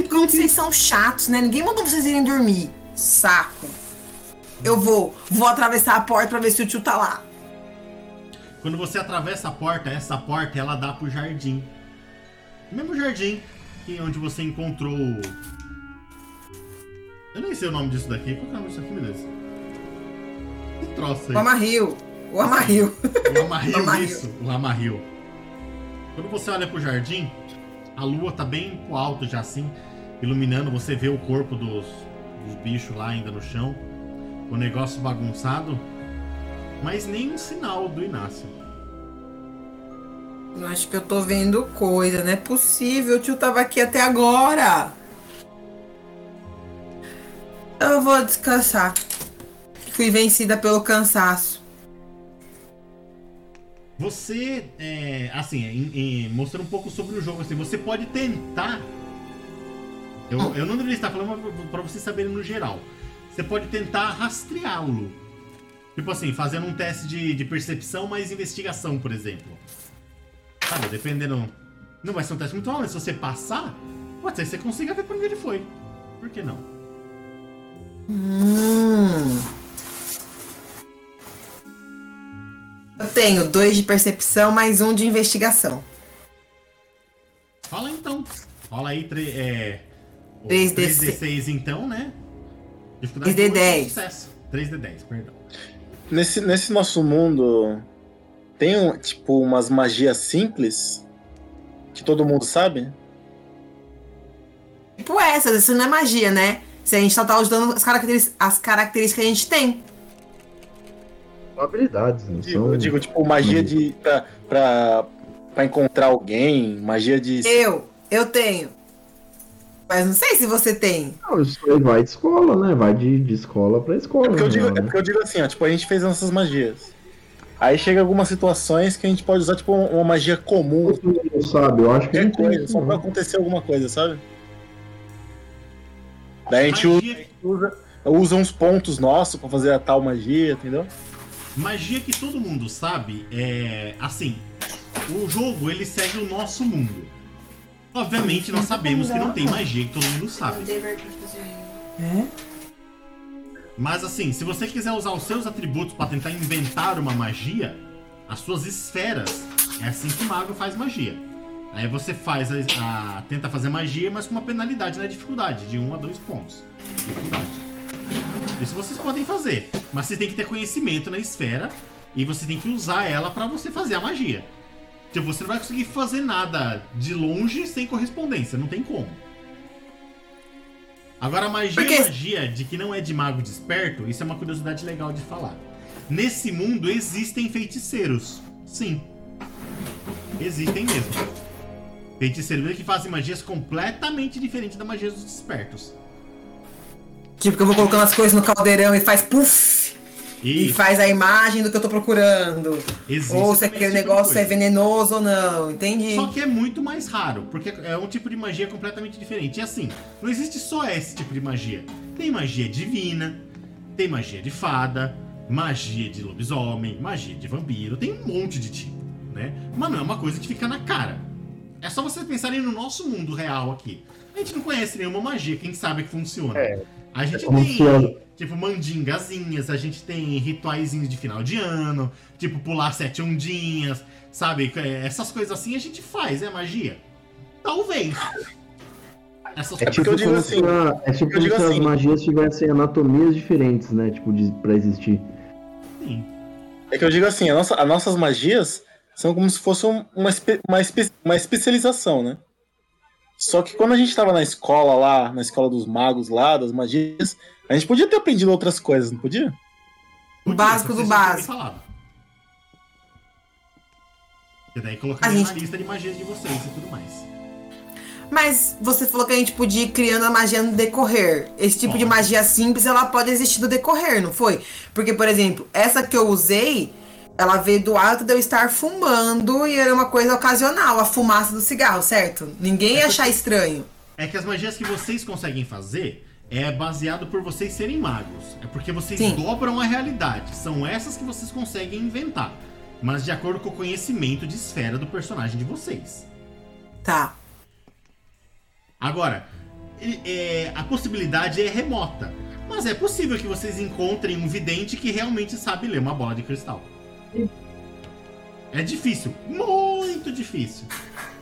Como vocês são chatos, né? Ninguém mandou vocês irem dormir. Saco. Eu vou, vou atravessar a porta pra ver se o tio tá lá.
Quando você atravessa a porta, essa porta ela dá pro jardim. O mesmo jardim que onde você encontrou. Eu nem sei o nome disso daqui. Qual que é o nome disso aqui, meu Deus? Que troço
O
aí.
amarril. O amarril.
O amarril, *laughs*
Amarril.
isso. O amarril. Quando você olha pro jardim, a lua tá bem pro alto já assim, iluminando. Você vê o corpo dos, dos bichos lá ainda no chão. O negócio bagunçado. Mas nem um sinal do Inácio.
Eu acho que eu tô vendo coisa, não é possível. O tio tava aqui até agora. Eu vou descansar. Fui vencida pelo cansaço.
Você, é, assim, em- mostrando um pouco sobre o jogo, assim, você pode tentar. Eu, eu não deveria estar falando mas pra vocês saberem no geral. Você pode tentar rastreá-lo. Tipo assim, fazendo um teste de, de percepção mais investigação, por exemplo. Sabe, dependendo. Não vai ser um teste muito alto, mas se você passar, pode ser que você consiga ver pra onde ele foi. Por que não?
Hum. Eu tenho dois de percepção mais um de investigação.
Fala então. Fala aí, tre é, o
3D6.
3D6 então, né? Dificuldade
3D10.
de sucesso. 3D10, perdão.
Nesse, nesse nosso mundo, tem um, tipo umas magias simples que todo mundo sabe?
Tipo essas, isso não é magia, né? Se a gente só tá usando as, caracteris- as características que a gente tem.
São habilidades, não
Digo,
são.
eu digo, tipo, magia de. Pra, pra, pra encontrar alguém, magia de.
Eu, eu tenho. Mas não sei se você tem.
Não, isso aí vai de escola, né? Vai de, de escola pra escola.
É porque, eu
na
digo, é
né?
porque eu digo assim, ó, tipo, a gente fez nossas magias. Aí chega algumas situações que a gente pode usar, tipo, uma magia comum,
Todo mundo sabe, eu acho que
qualquer coisa, só pra
não.
acontecer alguma coisa, sabe? Daí a gente usa,
Magia,
usa, usa uns pontos nossos pra fazer a tal magia, entendeu?
Magia que todo mundo sabe é assim. O jogo ele segue o nosso mundo. Obviamente nós sabemos que não tem magia que todo mundo sabe.
É?
Mas assim, se você quiser usar os seus atributos pra tentar inventar uma magia, as suas esferas, é assim que o mago faz magia. Aí você faz a, a- tenta fazer magia, mas com uma penalidade na dificuldade, de 1 a 2 pontos. de Dificuldade. Isso vocês podem fazer, mas você tem que ter conhecimento na esfera e você tem que usar ela pra você fazer a magia. Tipo, você não vai conseguir fazer nada de longe sem correspondência, não tem como. Agora, a magia
Porque-
magia de que não é de mago desperto, isso é uma curiosidade legal de falar. Nesse mundo existem feiticeiros. Sim. Existem mesmo. Feiticeiros que fazem magias completamente diferentes da magia dos despertos.
Tipo que eu vou colocando as coisas no caldeirão e faz puff. E
E
faz a imagem do que eu tô procurando.
existe
ou se aquele
tipo
negócio é venenoso ou não. Entendi.
Só que é muito mais raro, porque é um tipo de magia completamente diferente. E assim, não existe só esse tipo de magia. Tem magia divina, tem magia de fada, magia de lobisomem, magia de vampiro, tem um monte de tipo, né? Mas não é uma coisa que fica na cara. É só vocês pensarem no nosso mundo real aqui. A gente não conhece nenhuma magia, quem sabe que funciona.
É.
A gente tem, tipo, mandingazinhas, a gente tem rituaizinhos de final de ano, tipo, pular sete ondinhas, sabe? É, Essas coisas assim a gente faz, é magia? Talvez. Essas
É tipo,
eu digo
como
assim,
a- é tipo
eu digo
se
assim.
as magias tivessem anatomias diferentes, né? Tipo, de, pra existir.
Sim.
É que eu digo assim, a nossa, as nossas magias são como se fosse um- uma, espe- uma, espe- uma especialização, né? Só que quando a gente tava na escola lá, na escola dos magos lá, das magias, a gente podia ter aprendido outras coisas, não podia?
O básico do básico.
E daí colocaria
A gente-
na lista de magias de vocês e tudo mais.
Mas você falou que a gente podia ir criando a magia no decorrer. Esse tipo de
Pode.
magia simples, ela pode existir no decorrer, não foi? Porque, por exemplo, essa que eu usei, ela veio do ato de eu estar fumando e era uma coisa ocasional, a fumaça do cigarro, certo? Ninguém ia achar estranho.
É que as magias que vocês conseguem fazer é baseado por vocês serem magos. É porque vocês
Sim.
dobram a realidade. São essas que vocês conseguem inventar. Mas de acordo com o conhecimento de esfera do personagem de vocês.
Tá.
Agora, é, a possibilidade é remota. Mas é possível que vocês encontrem um vidente que realmente sabe ler uma bola de cristal. É difícil, muito difícil.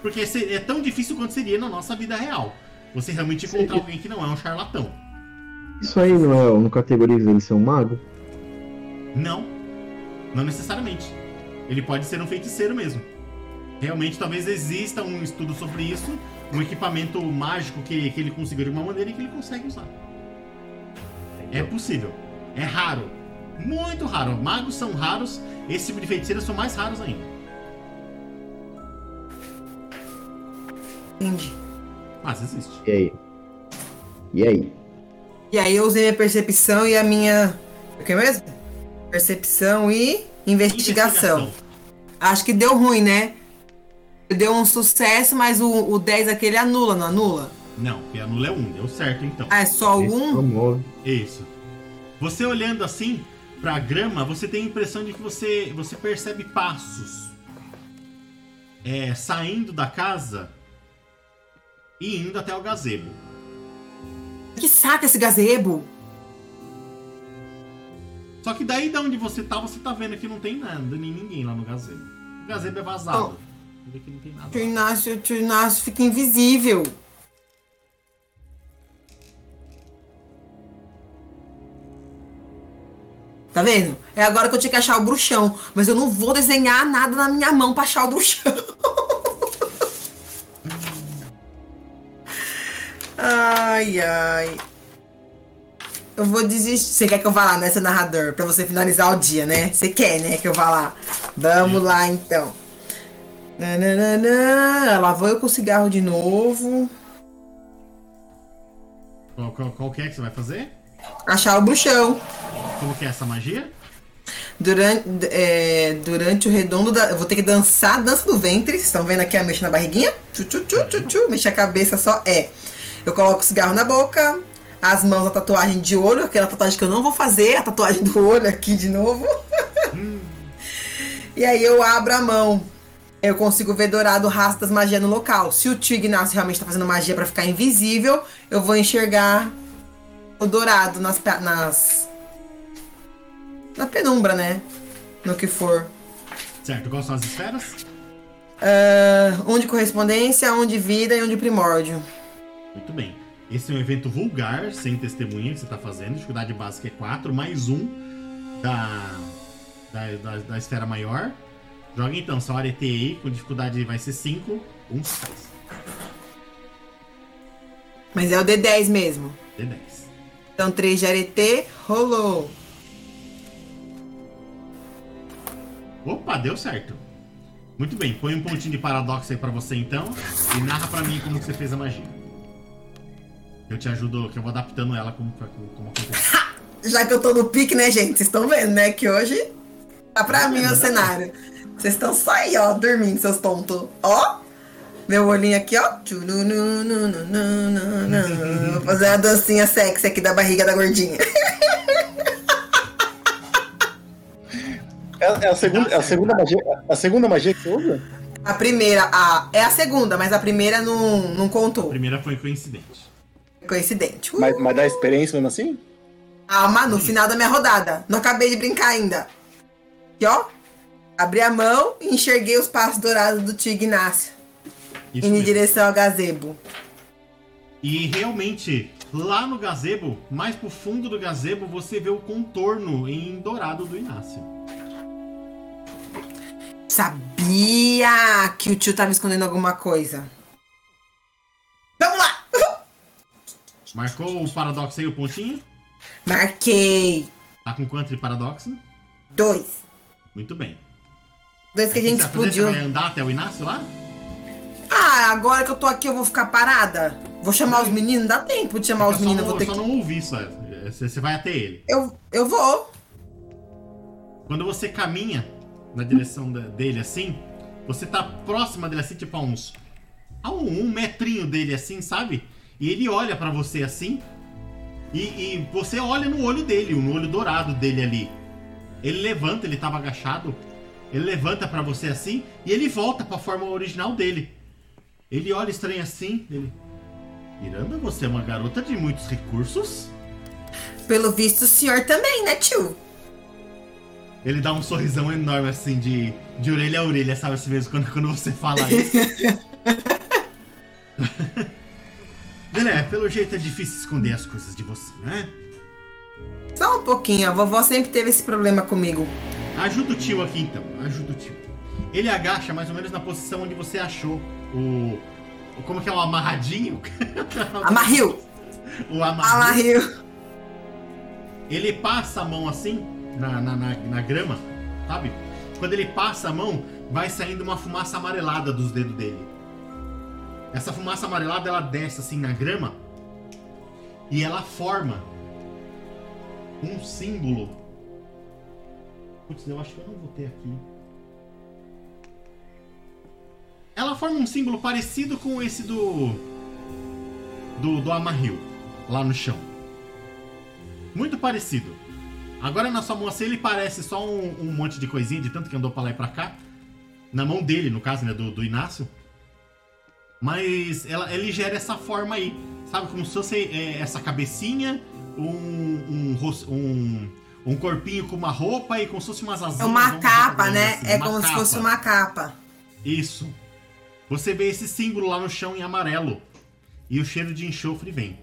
Porque é tão difícil quanto seria na nossa vida real. Você realmente encontrar
Sim.
alguém que não é um charlatão.
Isso aí não é. Categoriza ele ser um mago?
Não. Não necessariamente. Ele pode ser um feiticeiro mesmo. Realmente, talvez exista um estudo sobre isso, um equipamento mágico que, que ele conseguiu de uma maneira e que ele consegue usar. É possível. É raro. Muito raro. Magos são raros, esse tipo de feiticeiros são mais raros ainda.
Entendi.
Mas existe.
E aí? E aí?
E aí eu usei minha percepção e a minha. O que mesmo? Percepção e investigação. Acho que deu ruim, né? Deu um sucesso, mas o, o 10 aquele anula, não anula?
Não, porque anula é um. Deu certo, então.
Ah, é só
Esse
um?
promove.
Isso. Você olhando assim pra grama, você tem a impressão de que você, você percebe passos é, saindo da casa e indo até o gazebo.
Que saca esse gazebo?
Só que daí da onde você tá, você tá vendo que não tem nada, nem ninguém lá no gazebo. O gazebo é vazado. Vê que não tem nada.
Tio Inácio, tio Inácio fica invisível. Tá vendo? É agora que eu tinha que achar o bruxão. Mas eu não vou desenhar nada na minha mão pra achar o bruxão. *laughs* ai, ai. Eu vou desistir. Você quer que eu vá lá, seu narrador? Pra você finalizar o dia, né? Você quer, né, que eu vá lá? Vamos lá, então. Nananana. Lá vou eu com o cigarro de novo.
Qual, qual, qual que é que você vai fazer?
Achar o bruxão.
Como que é essa magia?
Durante, é, durante o redondo da. Eu vou ter que dançar a dança do ventre. Vocês estão vendo aqui a mexa na barriguinha? Tchu, tchu, tchu, tchu, tchu. Mexe a cabeça só. É. Eu coloco o cigarro na boca. As mãos, a tatuagem de olho. Aquela tatuagem que eu não vou fazer. A tatuagem do olho aqui de novo. *laughs* e aí eu abro a mão. Eu consigo ver dourado o rastro das magias no local. Se o tio Ignacio realmente tá fazendo magia pra ficar invisível, eu vou enxergar o dourado nas, nas na penumbra, né? No que for.
Certo, quais são as esferas?
Ah, um de correspondência, um de vida e um de primórdio.
Muito bem. Esse é um evento vulgar, sem testemunha que você está fazendo. Dificuldade básica é 4, mais um da, da, da, da esfera maior. Joga então, sua área TI com dificuldade vai ser 5, um sucesso.
Mas é o D10 mesmo.
D10.
Então 3 de arete, rolou.
Opa, deu certo. Muito bem, põe um pontinho de paradoxo aí pra você então e narra pra mim como que você fez a magia. Eu te ajudo, que eu vou adaptando ela como, como, como acontece.
Já que eu tô no pique, né, gente? Vocês estão vendo, né? Que hoje tá pra mim o cenário. Vocês estão só aí, ó, dormindo, seus tontos. Ó, meu olhinho aqui, ó. Vou fazer a dancinha sexy aqui da barriga da gordinha.
É, é a segunda, é a segunda magia, a segunda magia que você usa?
A primeira, a, é a segunda, mas a primeira não, não
A
contou.
primeira foi coincidente.
Coincidente. Uh,
Mas, mas dá experiência mesmo assim?
Calma, no final da minha rodada. Não acabei de brincar ainda. Aqui, ó. Abri a mão e enxerguei os passos dourados do tio Ignácio.
Isso
Indo em direção ao gazebo.
E realmente, lá no gazebo, mais pro fundo do gazebo, você vê o contorno em dourado do Inácio.
Sabia que o tio tava escondendo alguma coisa. Vamos lá!
Marcou o paradoxo aí, o pontinho?
Marquei.
Tá com quanto de paradoxo?
Dois.
Muito bem.
Dois que a gente explodiu.
Você vai andar até o Inácio lá?
Ah, agora que eu tô aqui eu vou ficar parada? Vou chamar os meninos? Dá tempo de chamar os
Eu só
meninos, eu
não,
vou ter
só
que.
não ouvi isso. é. Você você vai até ele.
Eu, eu vou.
Quando você caminha na direção da- dele assim, você tá próxima dele assim, tipo a uns. a um, um metrinho dele assim, sabe? E ele olha pra você assim. E, e você olha no olho dele, no olho dourado dele ali. Ele levanta, ele tava agachado. Ele levanta pra você assim e ele volta pra forma original dele. Ele olha estranho assim, ele. Miranda, você é uma garota de muitos recursos?
Pelo visto, o senhor também, né, tio?
Ele dá um sorrisão enorme assim, de, de orelha a orelha, sabe assim mesmo, quando, quando você fala isso. *laughs* Belé, pelo jeito é difícil esconder as coisas de você, né?
Só um pouquinho, a vovó sempre teve esse problema comigo.
Ajuda o tio aqui então, ajuda o tio. Ele agacha mais ou menos na posição onde você achou o. o- como que é o amarradinho? *laughs*
Amarril!
o amarradinho.
Amarril!
Ele passa a mão assim na, na, na, na grama, sabe? Quando ele passa a mão, vai saindo uma fumaça amarelada dos dedos dele. Essa fumaça amarelada ela desce assim na grama e ela forma um símbolo. Putz, eu acho que eu não vou ter aqui. Ela forma um símbolo parecido com esse do. do, do Amarril, lá no chão. Muito parecido. Agora na sua mão assim ele parece só um, um monte de coisinha, de tanto que andou pra lá e pra cá. Na mão dele, no caso, né, do, do Inácio. Mas ela, ele gera essa forma aí. Sabe, como se fosse é, essa cabecinha, um, um, um, um corpinho com uma roupa e como se fosse umas asinhas.
É uma capa, né?
assim,
É
uma
como se
capa.
fosse uma capa.
Isso. Você vê esse símbolo lá no chão em amarelo. E o cheiro de enxofre vem.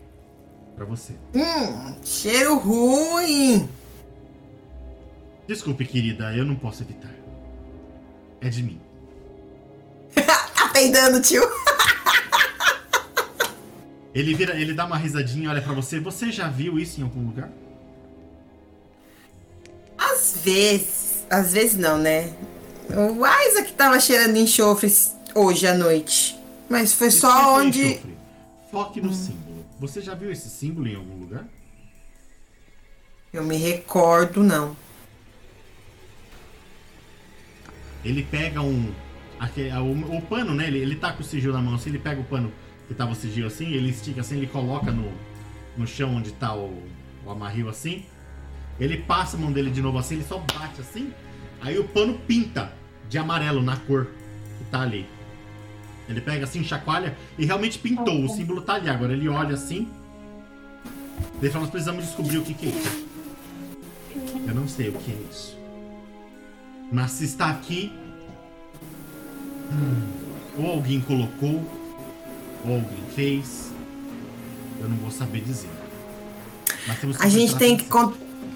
Pra você.
Hum, cheiro ruim!
Desculpe, querida, eu não posso evitar. É de mim. *laughs*
Tá peidando, tio? *laughs*
Ele vira, ele dá uma risadinha e olha pra você. Você já viu isso em algum lugar?
Às vezes. Às vezes não, né? O Isaac tava cheirando enxofre hoje à noite. Mas foi só
tipo de
onde.
enxofre. Foque no símbolo. Você já viu esse símbolo em algum lugar?
Eu me recordo, não.
Ele pega um. aque- o, o pano, né? Ele, ele tá com o sigilo na mão assim, ele pega o pano que tava o sigilo assim, ele estica assim, ele coloca no, no chão onde tá o, o amarril assim. Ele passa a mão dele de novo assim, ele só bate assim. Aí o pano pinta de amarelo na cor que tá ali. Ele pega assim, chacoalha e realmente pintou. O símbolo tá ali. Agora ele olha assim. Ele fala, nós precisamos descobrir o que, que é isso. Eu não sei o que é isso. Mas se está aqui. hum, ou alguém colocou, ou alguém fez. Eu não vou saber dizer. Mas temos
A gente tem que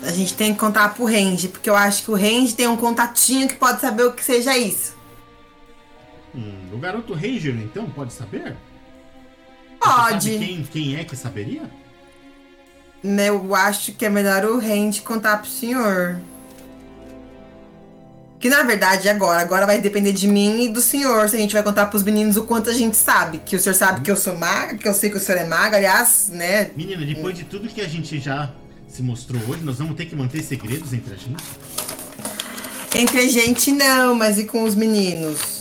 a gente tem que contar pro Range, porque eu acho que o Range tem um contatinho que pode saber o que seja isso.
Hum, o garoto Ranger, então, pode saber?
Pode.
quem, quem é que saberia?
Né, Eu acho que é melhor o Range contar pro senhor. Que na verdade agora, agora vai depender de mim e do senhor, se a gente vai contar pros meninos o quanto a gente sabe. Que o senhor sabe que eu sou maga, que eu sei que o senhor é maga, aliás, né?
Menina, depois de tudo que a gente já se mostrou hoje, nós vamos ter que manter segredos entre a gente?
Entre a gente não, mas e com os meninos?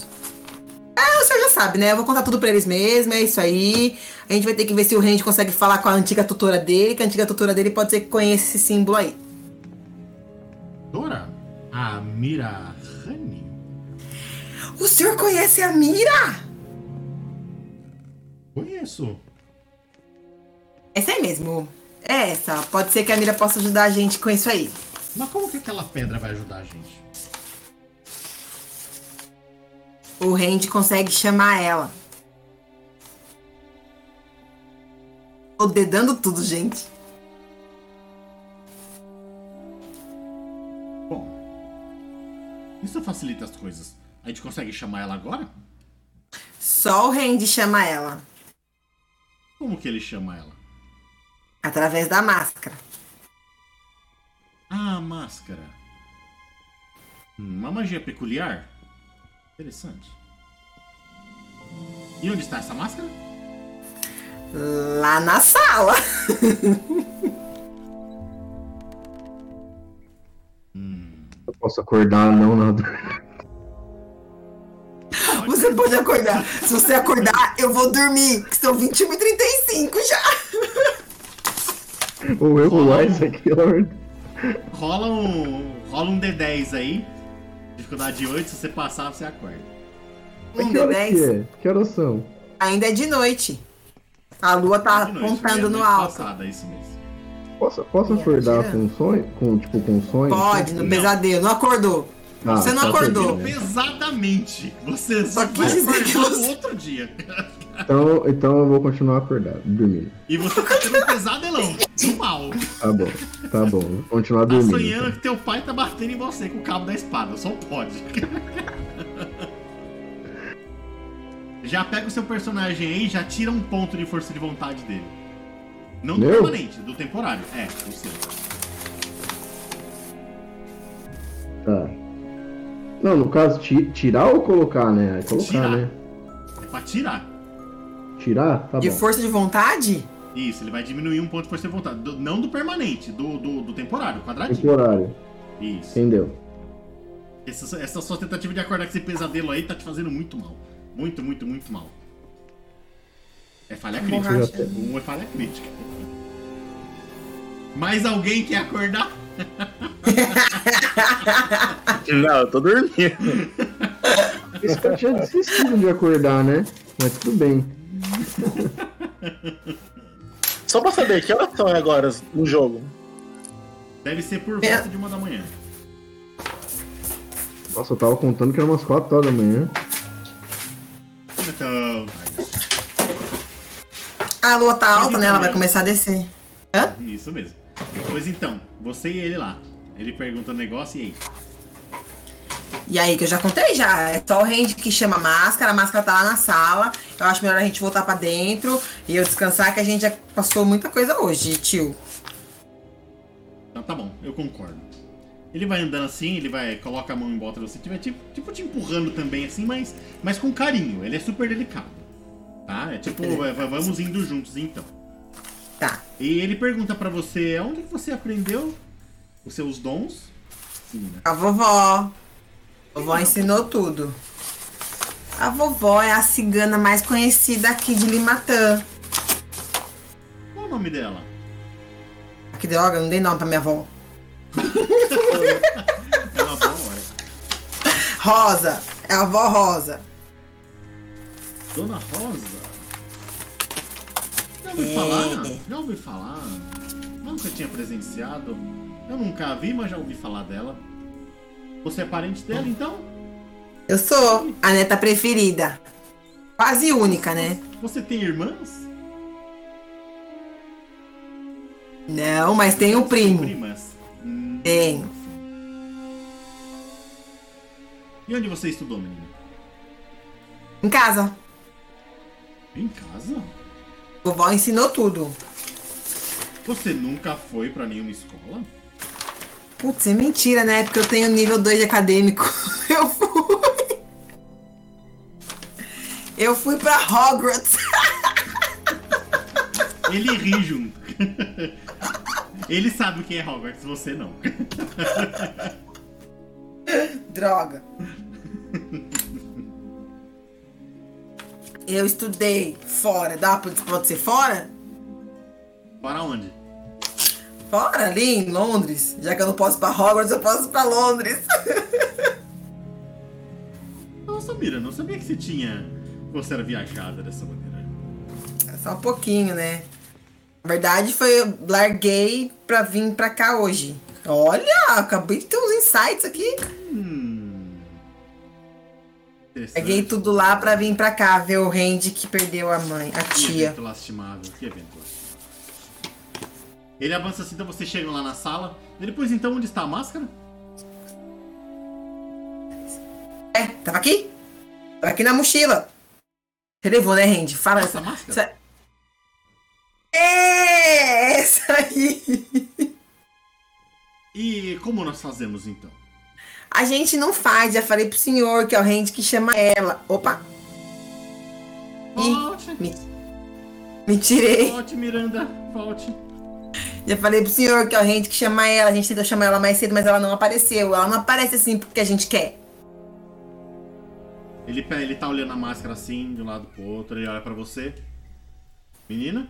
Ah, o senhor já sabe, né? Eu vou contar tudo pra eles mesmo, é isso aí. A gente vai ter que ver se o Range consegue falar com a antiga tutora dele, que a antiga tutora dele pode ser que conheça esse símbolo aí.
Dora, a Mira Honey.
O senhor conhece a Mira?
Conheço.
Essa aí mesmo. É essa. Pode ser que a Mira possa ajudar a gente com isso aí.
Mas como que aquela pedra vai ajudar a gente?
O Randy consegue chamar ela. Tô dedando tudo, gente.
Bom, isso facilita as coisas. A gente consegue chamar ela agora?
Só o Randy chama ela.
Como que ele chama ela?
Através da máscara.
Ah, máscara. Hum, uma magia peculiar? Interessante. E onde está essa máscara?
Lá na sala.
Eu posso acordar, não, nada.
Você pode acordar. Se você acordar, eu vou dormir. Que são 21 e 35 já.
Ou eu, o Isaac, Lord.
Rola um. Rola um D10 aí. Dificuldade 8, se você passar, você acorda.
Um
que hora que
D10.
é? Que horas são?
Ainda é de noite. A lua tá
De noite,
apontando
a
no alto.
Passada, isso mesmo.
Posso, posso acordar com um sonho? Com, tipo, com um sonho?
Pode, no
Não.
pesadelo. Não acordou.
Ah,
Você não
tá
acordou.
Pesadamente. Você
Só quis dizer que você-
no outro dia.
Então, então eu vou continuar acordado, dormindo.
E você tá tendo um pesadelão. Do mal.
Tá bom, tá bom. Vou continuar
Tá
dormindo.
sonhando
então.
que teu pai tá batendo em você com o cabo da espada. Só pode. *laughs* Já pega o seu personagem aí e já tira um ponto de força de vontade dele. Não do
Meu?
permanente, do temporário. É, o seu.
Tá. Não, no caso, ti- tirar ou colocar, né? É Colocar,
Tirar.
né?
É pra tirar.
Tirar? Tá
De
bom.
força de vontade?
Isso, ele vai diminuir um ponto de força de vontade. Do- não do permanente, do, do, do temporário, quadradinho.
Temporário.
Isso.
Entendeu?
Essa, essa sua tentativa de acordar com esse pesadelo aí tá te fazendo muito mal. Muito, muito, muito mal. É falha crítica.
Borracha.
Um é falha crítica. Mais alguém quer acordar? *laughs*
Não, eu tô dormindo.
Esse cara tinha desistido de acordar, né? Mas tudo bem.
Só pra saber, que horas são agora no jogo?
Deve ser por
É.
volta de uma da manhã.
Nossa, eu tava contando que era umas 4 horas da manhã.
Então,
A lua tá alta, né? Ela vai começar a descer. Hã?
isso mesmo. Pois então, você e ele lá. Ele pergunta o negócio e aí?
E aí, que eu já contei já. É só o range que chama a máscara. A máscara tá lá na sala. Eu acho melhor a gente voltar pra dentro e eu descansar, que a gente já passou muita coisa hoje, tio.
Então tá bom, eu concordo. Ele vai andando assim, ele vai, coloca a mão em volta de você, tipo, tipo te empurrando também assim, mas, mas com carinho. Ele é super delicado. Tá? É tipo, vai- vamos indo juntos então.
Tá.
E ele pergunta pra você, onde que você aprendeu os seus dons? Sim, né?
A vovó. A vovó ensinou tudo. A vovó é a cigana mais conhecida aqui de Limatã.
Qual o nome dela?
Que droga, eu não dei nome pra minha avó.
É uma boa hora.
Rosa. É a avó Rosa.
Dona Rosa? Já ouvi
É.
falar? Já ouvi falar? Nunca tinha presenciado. Eu nunca a vi, mas já ouvi falar dela. Você é parente dela, então?
Eu sou a neta preferida. Quase única, né?
Você tem irmãs?
Não, mas tem um primo.
Primas? Hum,
Tenho.
E onde você estudou, menina?
Em casa.
Em casa?
Vovó ensinou tudo.
Você nunca foi pra nenhuma escola?
Putz, é mentira, né? Porque eu tenho nível 2 de acadêmico. *laughs* Eu fui. Eu fui pra Hogwarts. *laughs*
Ele ri junto. *laughs* Ele sabe o que é Hogwarts, você não.
Droga. Eu estudei fora. Dá pra pode ser fora?
Para onde?
Fora, ali em Londres. Já que eu não posso ir pra Hogwarts, eu posso ir pra Londres. *laughs*
Nossa, Mira, não sabia que você tinha. Você era viajada dessa maneira.
Só um pouquinho, né? Na verdade, foi eu larguei pra vir pra cá hoje. Olha, acabei de ter uns insights aqui.
Hum.
Larguei
Interessante.
tudo lá pra vir pra cá ver o Randy que perdeu a mãe, a
Que
tia.
evento lastimável, que evento lastimável. Ele avança assim, então você chega lá na sala. E depois, então, onde está a máscara?
É, tava aqui? Tava aqui na mochila. Você levou, né, Randy? Fala
Essa
essa.
máscara?
essa- É, essa aí.
E como nós fazemos, então?
A gente não faz, já falei pro senhor que é o Randy que chama ela. Opa,
Volte,
me, me tirei.
volte, Miranda, volte.
Já falei pro senhor que a gente que chama ela, a gente tentou chamar ela mais cedo, mas ela não apareceu. Ela não aparece assim porque a gente quer.
Ele, ele tá olhando a máscara assim, de um lado pro outro, ele olha pra você. Menina,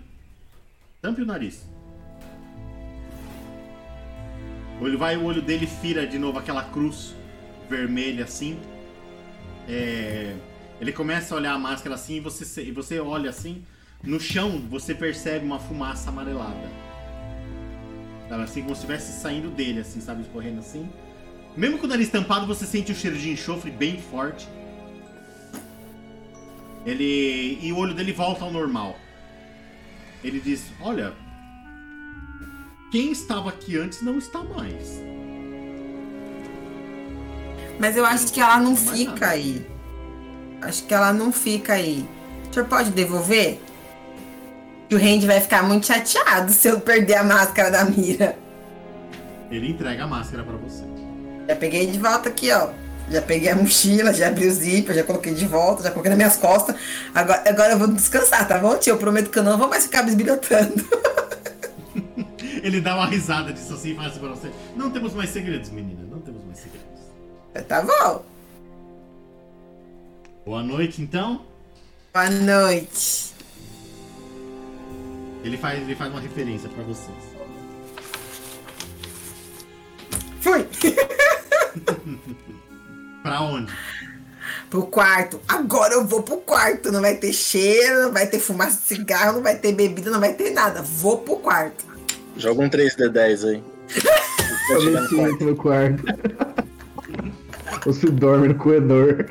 tampe o nariz. Ele vai, o olho dele fira de novo aquela cruz vermelha assim. É, ele começa a olhar a máscara assim e você, e você olha assim. No chão você percebe uma fumaça amarelada. Sabe, assim como se estivesse saindo dele, assim, sabe, escorrendo assim. Mesmo com o nariz tampado, você sente o cheiro de enxofre bem forte. Ele. E o olho dele volta ao normal. Ele diz: Olha. Quem estava aqui antes não está mais.
Mas eu acho que ela não fica aí. Acho que ela não fica aí. O senhor pode devolver? Que o Randy vai ficar muito chateado se eu perder a máscara da mira.
Ele entrega a máscara pra você.
Já peguei de volta aqui, ó. Já peguei a mochila, já abri o zíper, já coloquei de volta, já coloquei nas minhas costas. Agora, agora eu vou descansar, tá bom, tio? Eu prometo que eu não vou mais ficar bisbilhotando. *laughs*
Ele dá uma risada disso assim e fala assim pra você: Não temos mais segredos, menina. Não temos mais segredos.
tá bom.
Boa noite, então.
Boa noite.
Ele faz, ele faz uma referência pra vocês.
Fui. *laughs*
Pra onde?
pro quarto. Agora eu vou pro quarto. Não vai ter cheiro, não vai ter fumaça de cigarro, não vai ter bebida, não vai ter nada. Vou pro quarto.
Joga um 3D10 aí.
Ver se entra no quarto. Ou se dorme no corredor.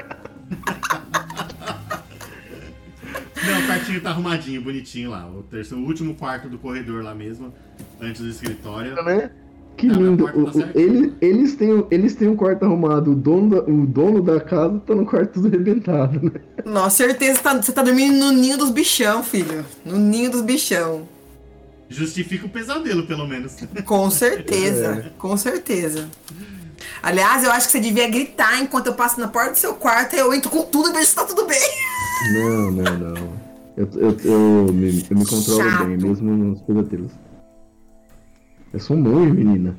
Tá arrumadinho, bonitinho lá. O, terceiro, o último quarto do corredor lá mesmo, antes do escritório.
Né? Que
Não,
lindo.
tá
O-
certa.
ele- eles, têm, eles têm um quarto arrumado. O dono, da, o dono da casa tá no quarto tudo arrebentado, né?
Nossa, certeza tá- você tá dormindo no ninho dos bichão, filho. No ninho dos bichão.
Justifica o pesadelo, pelo menos.
Com certeza, com certeza. Aliás, eu acho que você devia gritar enquanto eu passo na porta do seu quarto e eu entro com tudo e vejo se tá tudo bem.
Não, não, não. Eu, eu, eu, me, eu me controlo
Chato.
bem, mesmo nos pesadelos. Eu sou um monge, menina.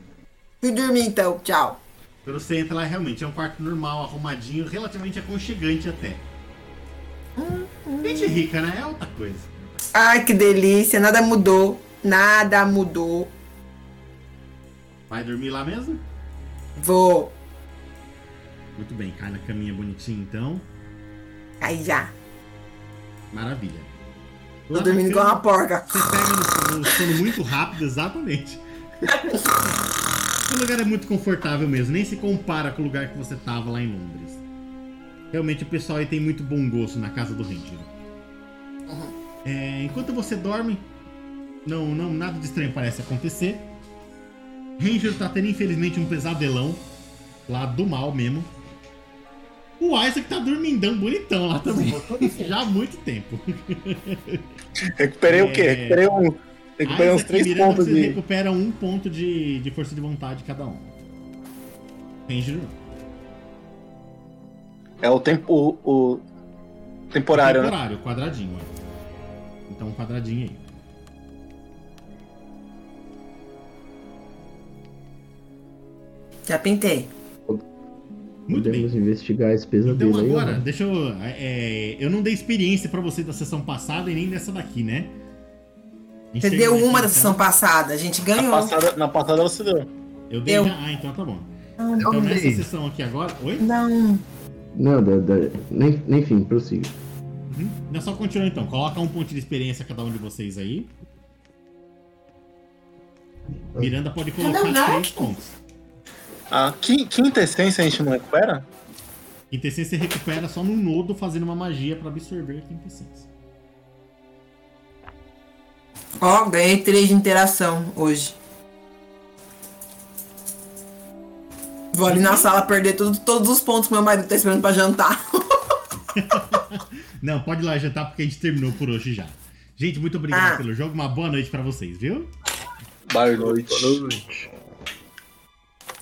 Fui dormir então, tchau.
Quando você entra lá, realmente é um quarto normal, arrumadinho, relativamente aconchegante até. Gente rica, né? É outra coisa.
Ai, que delícia, nada mudou. Nada mudou.
Vai dormir lá mesmo?
Vou.
Muito bem, cai na caminha bonitinho então.
Aí já.
Maravilha. Na
dormindo
cama,
uma porca.
Você pega no, no sono muito rápido, exatamente. *laughs* o lugar é muito confortável mesmo, nem se compara com o lugar que você tava lá em Londres. Realmente o pessoal aí tem muito bom gosto na casa do Ranger. É, enquanto você dorme, não, não, nada de estranho parece acontecer. Ranger tá tendo infelizmente um pesadelão lá do mal mesmo. O Isaac tá dormindão bonitão lá também. *laughs* Já há muito tempo.
Recuperei o quê?
É.
Recuperei, um, recuperei uns 3
Miranda,
pontos
vocês
de.
recuperam um ponto de, de força de vontade cada um. Ranger não.
É o tempo. O, o temporário, né?
Temporário, quadradinho. ó. Então um quadradinho aí.
Já pintei.
Muito bem.
Podemos investigar esse pesadelo
Então
aí.
agora,
ó.
deixa eu. é, eu não dei experiência pra você da sessão passada e nem dessa daqui, né? A
Você deu
termina
uma
aqui,
da sessão
então.
passada. A gente
Na
ganhou.
passada, na passada você deu.
Eu dei
Eu.
Ah, então tá bom.
Não,
Então
Eu
nessa
dei.
sessão aqui agora. Oi?
não.
Não, da, da, nem, enfim, prossiga.
Uhum. Não, só continua então. Coloca um ponto de experiência cada um de vocês aí. Miranda pode colocar
Não, não.
três pontos.
A qui- quinta essência a gente não recupera?
Quintessência você recupera só no nodo fazendo uma magia pra absorver a quintessência.
Ó, ganhei três de interação hoje. Vou ali na sala perder tudo, todos os pontos que meu marido tá esperando pra jantar. *laughs*
Não, pode ir lá jantar porque a gente terminou por hoje já. Gente, muito obrigado
Ah.
pelo jogo. Uma boa noite pra vocês, viu?
Boa noite.
Boa noite.